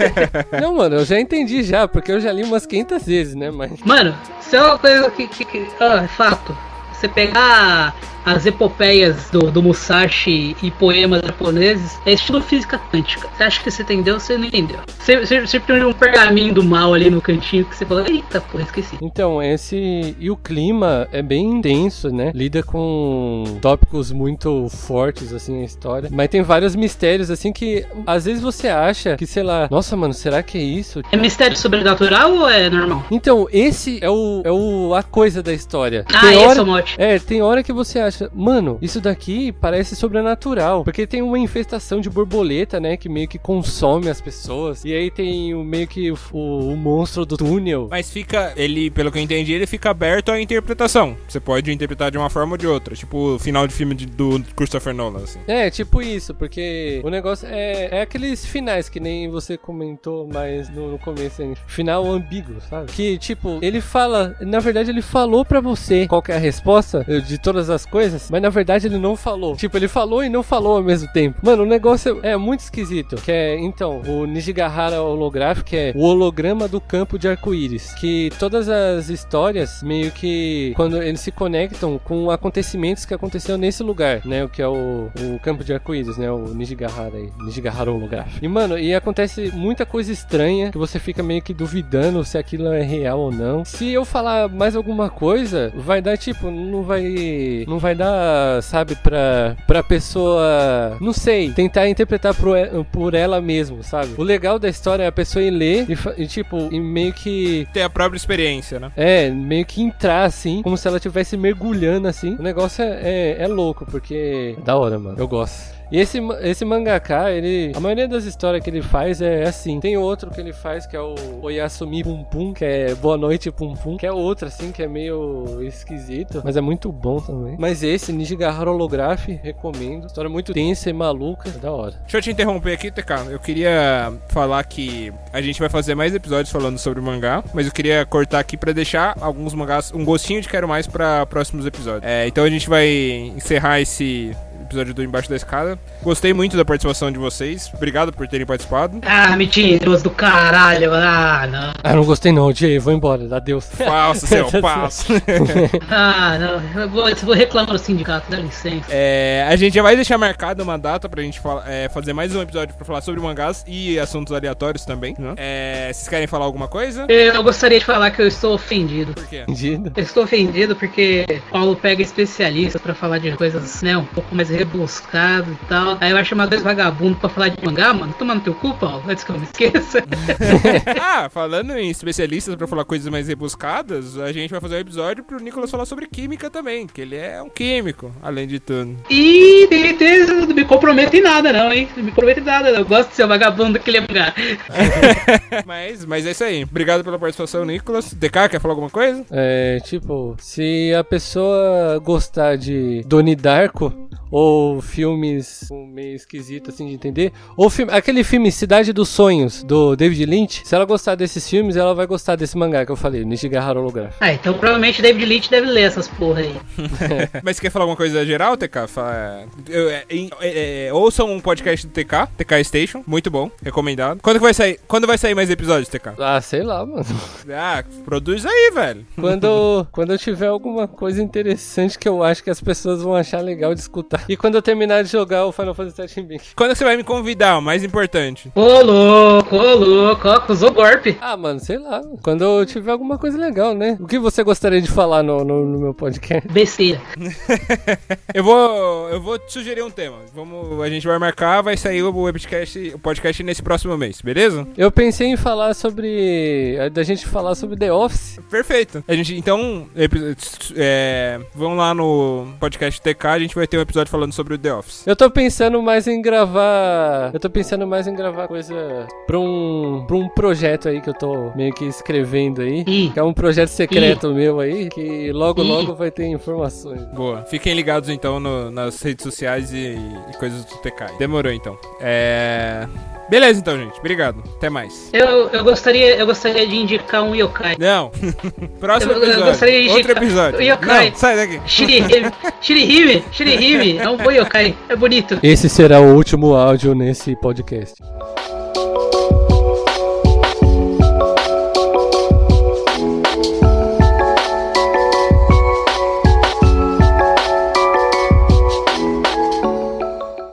Não, mano, eu já entendi já, porque eu já li umas 500 vezes, né, mas. Mano, isso é uma coisa que. que, que ah, é fato. Você pegar as epopeias do, do Musashi e poemas japoneses, é estilo física quântica. Você acha que você entendeu, você não entendeu. Você, você, você tem um pergaminho do mal ali no cantinho que você fala, eita porra, esqueci. Então, esse. E o clima é bem intenso, né? Lida com tópicos muito fortes, assim, a história. Mas tem vários mistérios, assim, que às vezes você acha que, sei lá, nossa, mano, será que é isso? É mistério sobrenatural ou é normal? Então, esse é o, é o a coisa da história. Ah, Tem esse hora- é o mote. É, tem hora que você acha mano, isso daqui parece sobrenatural. Porque tem uma infestação de borboleta, né? Que meio que consome as pessoas. E aí tem o meio que o, o- o monstro do túnel. Mas fica, ele, pelo que eu entendi, ele fica aberto à interpretação. Você pode interpretar de uma forma ou de outra. Tipo o final de filme de- do Christopher Nolan, assim. É, tipo isso, porque o negócio é, é aqueles finais que nem você comentou mais no, no começo, hein? final ambíguo, sabe? Que, tipo, ele fala, na verdade ele falou pra você qual é a resposta de todas as coisas, mas na verdade ele não falou. Tipo, ele falou e não falou ao mesmo tempo. Mano, o negócio é muito esquisito, que é, então, o Nijigahara holográfico é o holograma do campo de arco-íris, que todas as histórias meio que quando eles se conectam com acontecimentos que aconteceram nesse lugar, né, o que é o, o campo de arco-íris, né, o Nijigahara aí, Nijigahara holográfico. E mano, e acontece muita coisa estranha que você fica meio que duvidando se aquilo é real ou não. Se eu falar mais alguma coisa, vai dar tipo, não vai não vai dar, sabe, pra pra pessoa, não sei, tentar interpretar por, por ela mesmo, sabe? O legal da história é a pessoa ir ler e, e, tipo, e meio que Tem a própria experiência, né? é, meio que entrar assim, como se ela estivesse mergulhando assim. O negócio é, é, é louco, porque. Da hora, mano. Eu gosto. E esse, esse mangaka, ele. A maioria das histórias que ele faz é assim. Tem outro que ele faz que é o Oyasumi Pum Pum, que é Boa Noite Pum Pum, que é outro assim, que é meio esquisito, mas é muito bom também. Mas esse, Nijigahara Holograph, recomendo. História muito tensa e maluca, é da hora. Deixa eu te interromper aqui, TK. Eu queria falar que a gente vai fazer mais episódios falando sobre mangá, mas eu queria cortar aqui pra deixar alguns mangás, um gostinho de quero mais pra próximos episódios. É, então a gente vai encerrar esse episódio do Embaixo da Escada. Gostei muito da participação de vocês. Obrigado por terem participado. Ah, mentiroso do caralho. Ah, não. Ah, não gostei não, Jay, vou embora, adeus. Falso, seu passo. Ah, não. Eu vou, eu vou reclamar do sindicato, dá licença. É, a gente já vai deixar marcado uma data pra gente fala- é, fazer mais um episódio pra falar sobre mangás e assuntos aleatórios também. né? É, vocês querem falar alguma coisa? Eu gostaria de falar que eu estou ofendido. Por quê? Entendido? Eu estou ofendido porque Paulo pega especialistas pra falar de coisas, né, um pouco mais rebuscadas e tal. Aí vai chamar dois vagabundos pra falar de mangá, mano. Toma no teu cu, Paulo, antes que eu me esqueça. ah, falando em especialistas pra falar coisas mais rebuscadas, a gente vai fazer um episódio pro Nicolas falar sobre química também, que ele é um químico, além de tudo. E tem certeza, não me comprometo em nada, não, hein? Não me comprometo em nada, não. Eu gosto de ser o vagabundo que lê mangá. mas, mas é isso aí. Obrigado pela participação, Nicolas. DK, quer falar alguma coisa? É, tipo, se a pessoa gostar de Doni Darko ou filmes meio esquisito assim de entender, ou filme, aquele filme Cidade dos Sonhos do David Lynch, se ela gostar desses filmes, ela vai gostar desse mangá que eu falei, Nishigahara Holograph. Ah, então provavelmente David Lynch deve ler essas porra aí. mas quer falar alguma coisa geral, TK? Fala, eu, é, é, é, ouçam um podcast do TK, TK Station, muito bom, recomendado. Quando que vai sair? Quando vai sair mais episódios, TK? Ah, sei lá, mano. Ah, produz aí, velho. Quando, quando eu tiver alguma coisa interessante que eu acho que as pessoas vão achar legal de escutar. E quando eu terminar de jogar o Final Fantasy VII Remake. Quando você vai me convidar, o mais importante. Ô louco, ô louco, acusou golpe. Ah, mano, sei lá. Quando eu tiver alguma coisa legal, né? O que você gostaria de falar no, no, no meu podcast? Besteira. Eu vou, eu vou te sugerir um tema. Vamos, a gente vai marcar, vai sair o podcast, o podcast nesse próximo mês, beleza? Eu pensei em falar sobre. da gente falar sobre The Office. Perfeito. A gente, então, é, vão lá no podcast TK, a gente vai ter um episódio falando sobre o The Office. Eu tô pensando mais em gravar. Eu tô pensando mais em gravar coisa pra um, pra um projeto aí que eu tô meio que escrevendo aí. Ih, Que é um projeto secreto meu aí, que logo Ih. logo vai ter informações. Boa. Fiquem ligados então no- nas redes sociais e, e coisas do TK. Demorou então. É. Beleza então, gente. Obrigado. Até mais. eu, eu, gostaria, eu gostaria de indicar um yokai. Não. Próximo Eu- eu episódio. gostaria de Outro indicar- episódio. o yokai. Não, sai daqui. Shirihime, Shirihime, Shirihime, é um bom yokai, é bonito. Esse será o último áudio nesse podcast.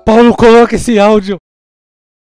Paulo, coloca esse áudio.